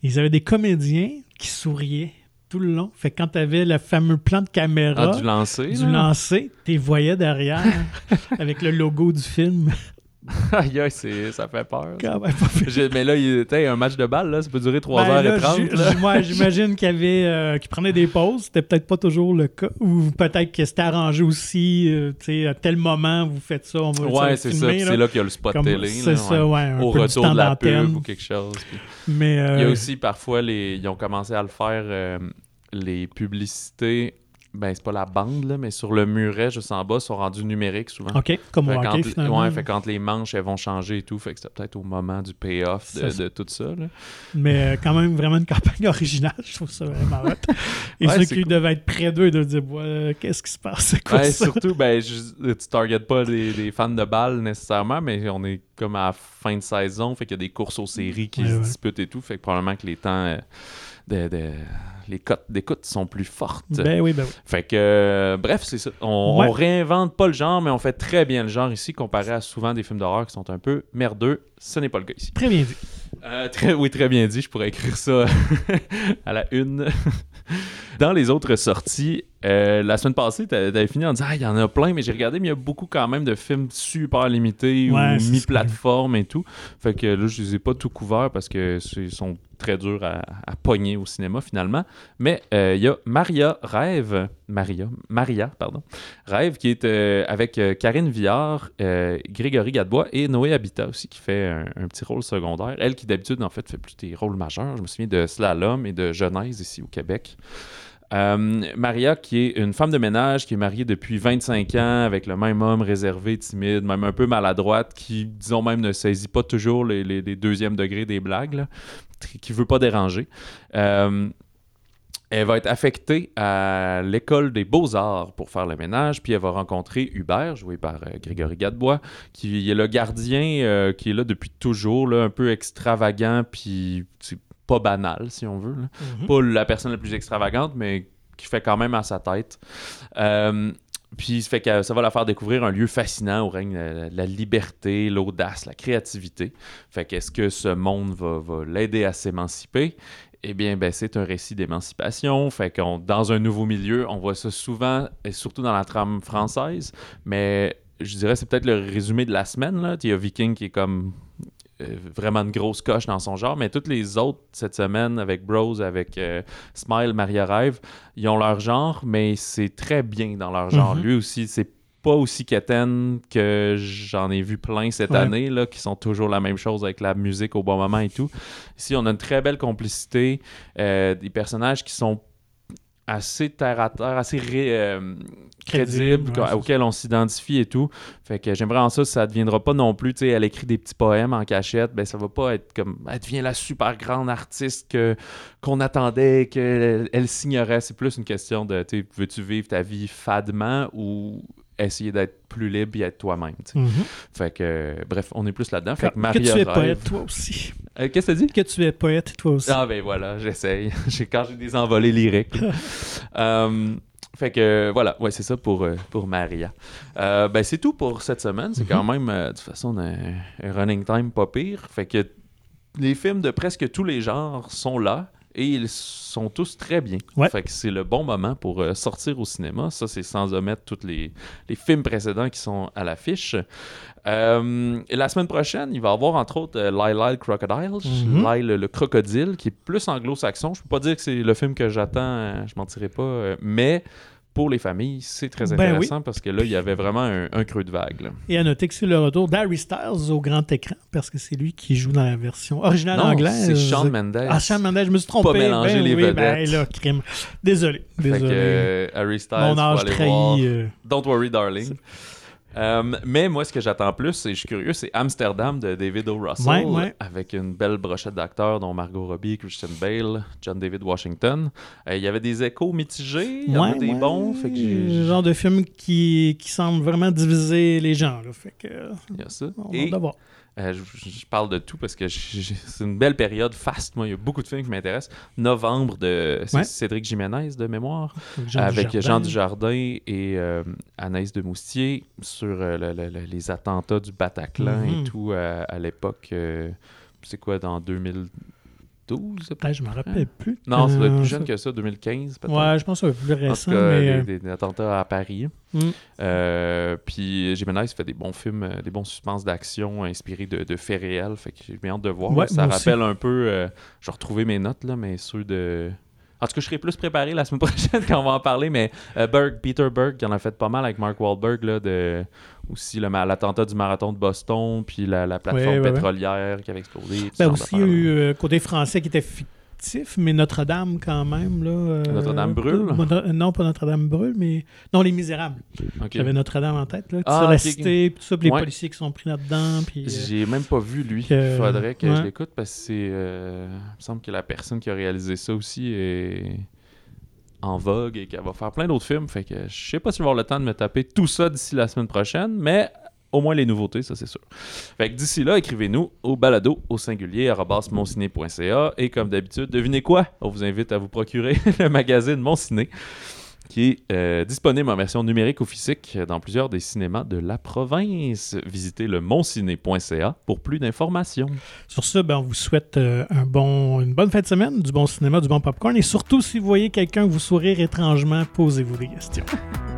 Ils avaient des comédiens qui souriaient tout le long. Fait que quand tu avais le fameux plan de caméra Ah, du lancer. du là? lancer, tu les voyais derrière avec le logo du film. Aïe, ça fait peur. Quand même pas Mais là, il était un match de balle, là, ça peut durer Ben, 3h30. là, j- moi, j'imagine qu'il avait, euh, prenait des pauses. C'était peut-être pas toujours le cas. Ou peut-être que c'était arrangé aussi. euh, tu sais, à tel moment, vous faites ça, on va Ouais, c'est ça. C'est là qu'il y a le spot Comme- télé. C'est ça, ouais. un Au peu retour de la pub ou quelque chose. puis- Mais, Il y a euh, aussi parfois, les... ils ont commencé à le faire, euh, les publicités. Ben, c'est pas la bande, là, mais sur le muret, juste en bas, sont rendus numériques souvent. OK, comme au Fait hockey, quand, finalement. ouais, fait quand les manches elles vont changer et tout, fait que c'était peut-être au moment du payoff de, de tout ça. là. Mais euh, quand même, vraiment une campagne originale. Je trouve ça vraiment hot. Et Ouais, ceux qui cool. devaient être près d'eux, de dire Ouais, qu'est-ce qui se passe? C'est quoi Ouais, ça? surtout, ben, je- tu targetes pas des fans de balle nécessairement, mais on est comme à la fin de saison, fait qu'il y a des courses aux séries qui se disputent et tout, fait que probablement que les temps euh, de, de- les cotes d'écoute sont plus fortes. Ben oui, ben oui. Fait que, euh, bref, c'est ça. On, Ouais. on réinvente pas le genre, mais on fait très bien le genre ici, comparé à souvent des films d'horreur qui sont un peu merdeux. Ce n'est pas le cas ici. Très bien dit. Euh, très, oui, très bien dit. Je pourrais écrire ça à la une. Dans les autres sorties, euh, la semaine passée, t'a- t'avais fini en disant Ah, il y en a plein, mais j'ai regardé, mais il y a beaucoup quand même de films super limités Ouais, ou mi-plateforme et tout. Fait que là, je les ai pas tout couverts parce que ils sont très durs à, à pogner au cinéma finalement. Mais euh, il y a Maria Rêve, Maria, Maria, pardon, Rêve qui est euh, avec euh, Karine Viard, Grégory Gadebois et Noé Habitat aussi qui fait un, petit rôle secondaire. Elle qui d'habitude en fait fait plus des rôles majeurs. Je me souviens de Slalom et de Genèse ici au Québec. Maria, qui est une femme de ménage, qui est mariée depuis 25 ans avec le même homme réservé, timide, même un peu maladroite, qui, disons même, ne saisit pas toujours les, deuxièmes degrés des blagues, qui veut pas déranger. Euh, elle va être affectée à l'école des beaux-arts pour faire le ménage, puis elle va rencontrer Hubert, joué par euh, Grégory Gadebois, qui est le gardien euh, qui est là depuis toujours, là, un peu extravagant, puis pas banal, si on veut. là Mhm. pas la personne la plus extravagante, mais qui fait quand même à sa tête. Euh, puis ça fait que ça va la faire découvrir un lieu fascinant où règne la, liberté, l'audace, la créativité. Fait qu'est-ce que ce monde va, l'aider à s'émanciper? Eh bien, ben, c'est un récit d'émancipation. Fait qu'on dans un nouveau milieu, on voit ça souvent, et surtout dans la trame française. Mais je dirais c'est peut-être le résumé de la semaine. Il y a Viking qui est comme vraiment une grosse coche dans son genre, mais toutes les autres cette semaine avec Bros, avec euh, Smile, Maria Rêve, ils ont leur genre, mais c'est très bien dans leur genre. Mhm. Lui aussi, c'est pas aussi quétaine que j'en ai vu plein cette Ouais. année, là, qui sont toujours la même chose avec la musique au bon moment et tout. Ici, on a une très belle complicité, euh, des personnages qui sont assez terre à terre, assez ré- euh, ouais, c'est auxquels on s'identifie et tout. Fait que j'aimerais en ça, ça deviendra pas non plus, tu sais, elle écrit des petits poèmes en cachette, ben ça va pas être comme, elle devient la super grande artiste que qu'on attendait, qu'elle elle signerait. C'est plus une question de, tu veux-tu vivre ta vie fadement ou essayer d'être plus libre et être toi-même. Mhm. Fait que, euh, bref, on est plus là-dedans. Fait que que Maria tu es rêve- poète, toi aussi. Euh, Qu'est-ce que tu dis? Que tu es poète, toi aussi. Ah ben voilà, j'essaye. Quand j'ai des envolées lyriques. Euh, fait que voilà, ouais, c'est ça pour, euh, pour Maria. Euh, ben c'est tout pour cette semaine. C'est quand même, euh, de toute façon, un, un running time pas pire. Fait que les films de presque tous les genres sont là et ils sont tous très bien. Ouais. Fait que c'est le bon moment pour euh, sortir au cinéma. Ça, c'est sans omettre tous les, les films précédents qui sont à l'affiche. Euh, la semaine prochaine, il va y avoir entre autres euh, Lyle Lyle Crocodiles, Mhm. Lyle le, le crocodile, qui est plus anglo-saxon. Je peux pas dire que c'est le film que j'attends, je mentirais pas, euh, mais pour les familles, c'est très Ben oui. intéressant parce que là, il y avait vraiment un, un creux de vague. là. Et à noter que c'est le retour d'Harry Styles au grand écran, parce que c'est lui qui joue dans la version originale Non, anglaise. c'est Shawn Mendes. Ah, Shawn Mendes, je me suis trompé. mélanger Ben les oui, ben vedettes. là, crime. Désolé, Fait que désolé. euh, Harry Styles, Mon âge trahi. euh, Don't worry, darling. Euh, mais moi, ce que j'attends plus, et je suis curieux, c'est Amsterdam de David O. Russell, Ouais, ouais. avec une belle brochette d'acteurs, dont Margot Robbie, Christian Bale, John David Washington. Euh, Il y avait des échos mitigés, il y en a ouais, des bons, fait que le genre de film qui, qui semble vraiment diviser les gens. Là, fait que, il y a ça. on va voir. euh, je, je parle de tout parce que c'est une belle période faste. Moi, il y a beaucoup de films qui m'intéressent. Novembre de Ouais. Cédric Jiménez de mémoire. Jean avec Dujardin. Jean Dujardin et euh, Anaïs de Moustier sur euh, le- le- le- les attentats du Bataclan Mhm. et tout euh, à l'époque. euh, c'est quoi, dans 2000, 2012. Peut-être, je me rappelle plus. Non, ça doit être plus jeune que ça, 2015 peut-être. Ouais, je pense que c'est plus En tout récent, cas, mais... des, attentats à Paris. Mm. Euh, puis Jimenez fait des bons films, des bons suspens d'action inspirés de, de faits réels. Fait que j'ai bien hâte de voir. Ouais, ça aussi. rappelle un peu. euh, je vais retrouver mes notes, là, mais ceux de. En tout cas, je serai plus préparé la semaine prochaine quand on va en parler, mais euh, Berg, Peter Berg, qui en a fait pas mal avec Mark Wahlberg, là, de, aussi l'attentat du marathon de Boston, puis la, la plateforme pétrolière qui avait explosé. Ben aussi, il y a eu euh, côté français qui était mais Notre-Dame quand même. Euh, Notre-Dame brûle? euh, non, pas Notre-Dame brûle, mais. Non, Les Misérables. Ok. J'avais Notre-Dame en tête, là. Ah, la ok, cité, puis tout ça, puis les policiers qui sont pris là-dedans. Puis, euh, J'ai même pas vu lui. que- Faudrait que je l'écoute parce que c'est. euh, il me semble que la personne qui a réalisé ça aussi est en vogue et qu'elle va faire plein d'autres films. Fait que je sais pas si je vais avoir le temps de me taper tout ça d'ici la semaine prochaine, mais au moins les nouveautés, ça c'est sûr. D'ici là, écrivez-nous au balado au singulier et comme d'habitude, devinez quoi? On vous invite à vous procurer le magazine Mon Ciné qui est euh, disponible en version numérique ou physique dans plusieurs des cinémas de la province. Visitez le monciné.ca pour plus d'informations. Sur ce, ben, on vous souhaite euh, une bonne fin de semaine, du bon cinéma, du bon popcorn. Et surtout, si vous voyez quelqu'un vous sourire étrangement, posez-vous des questions.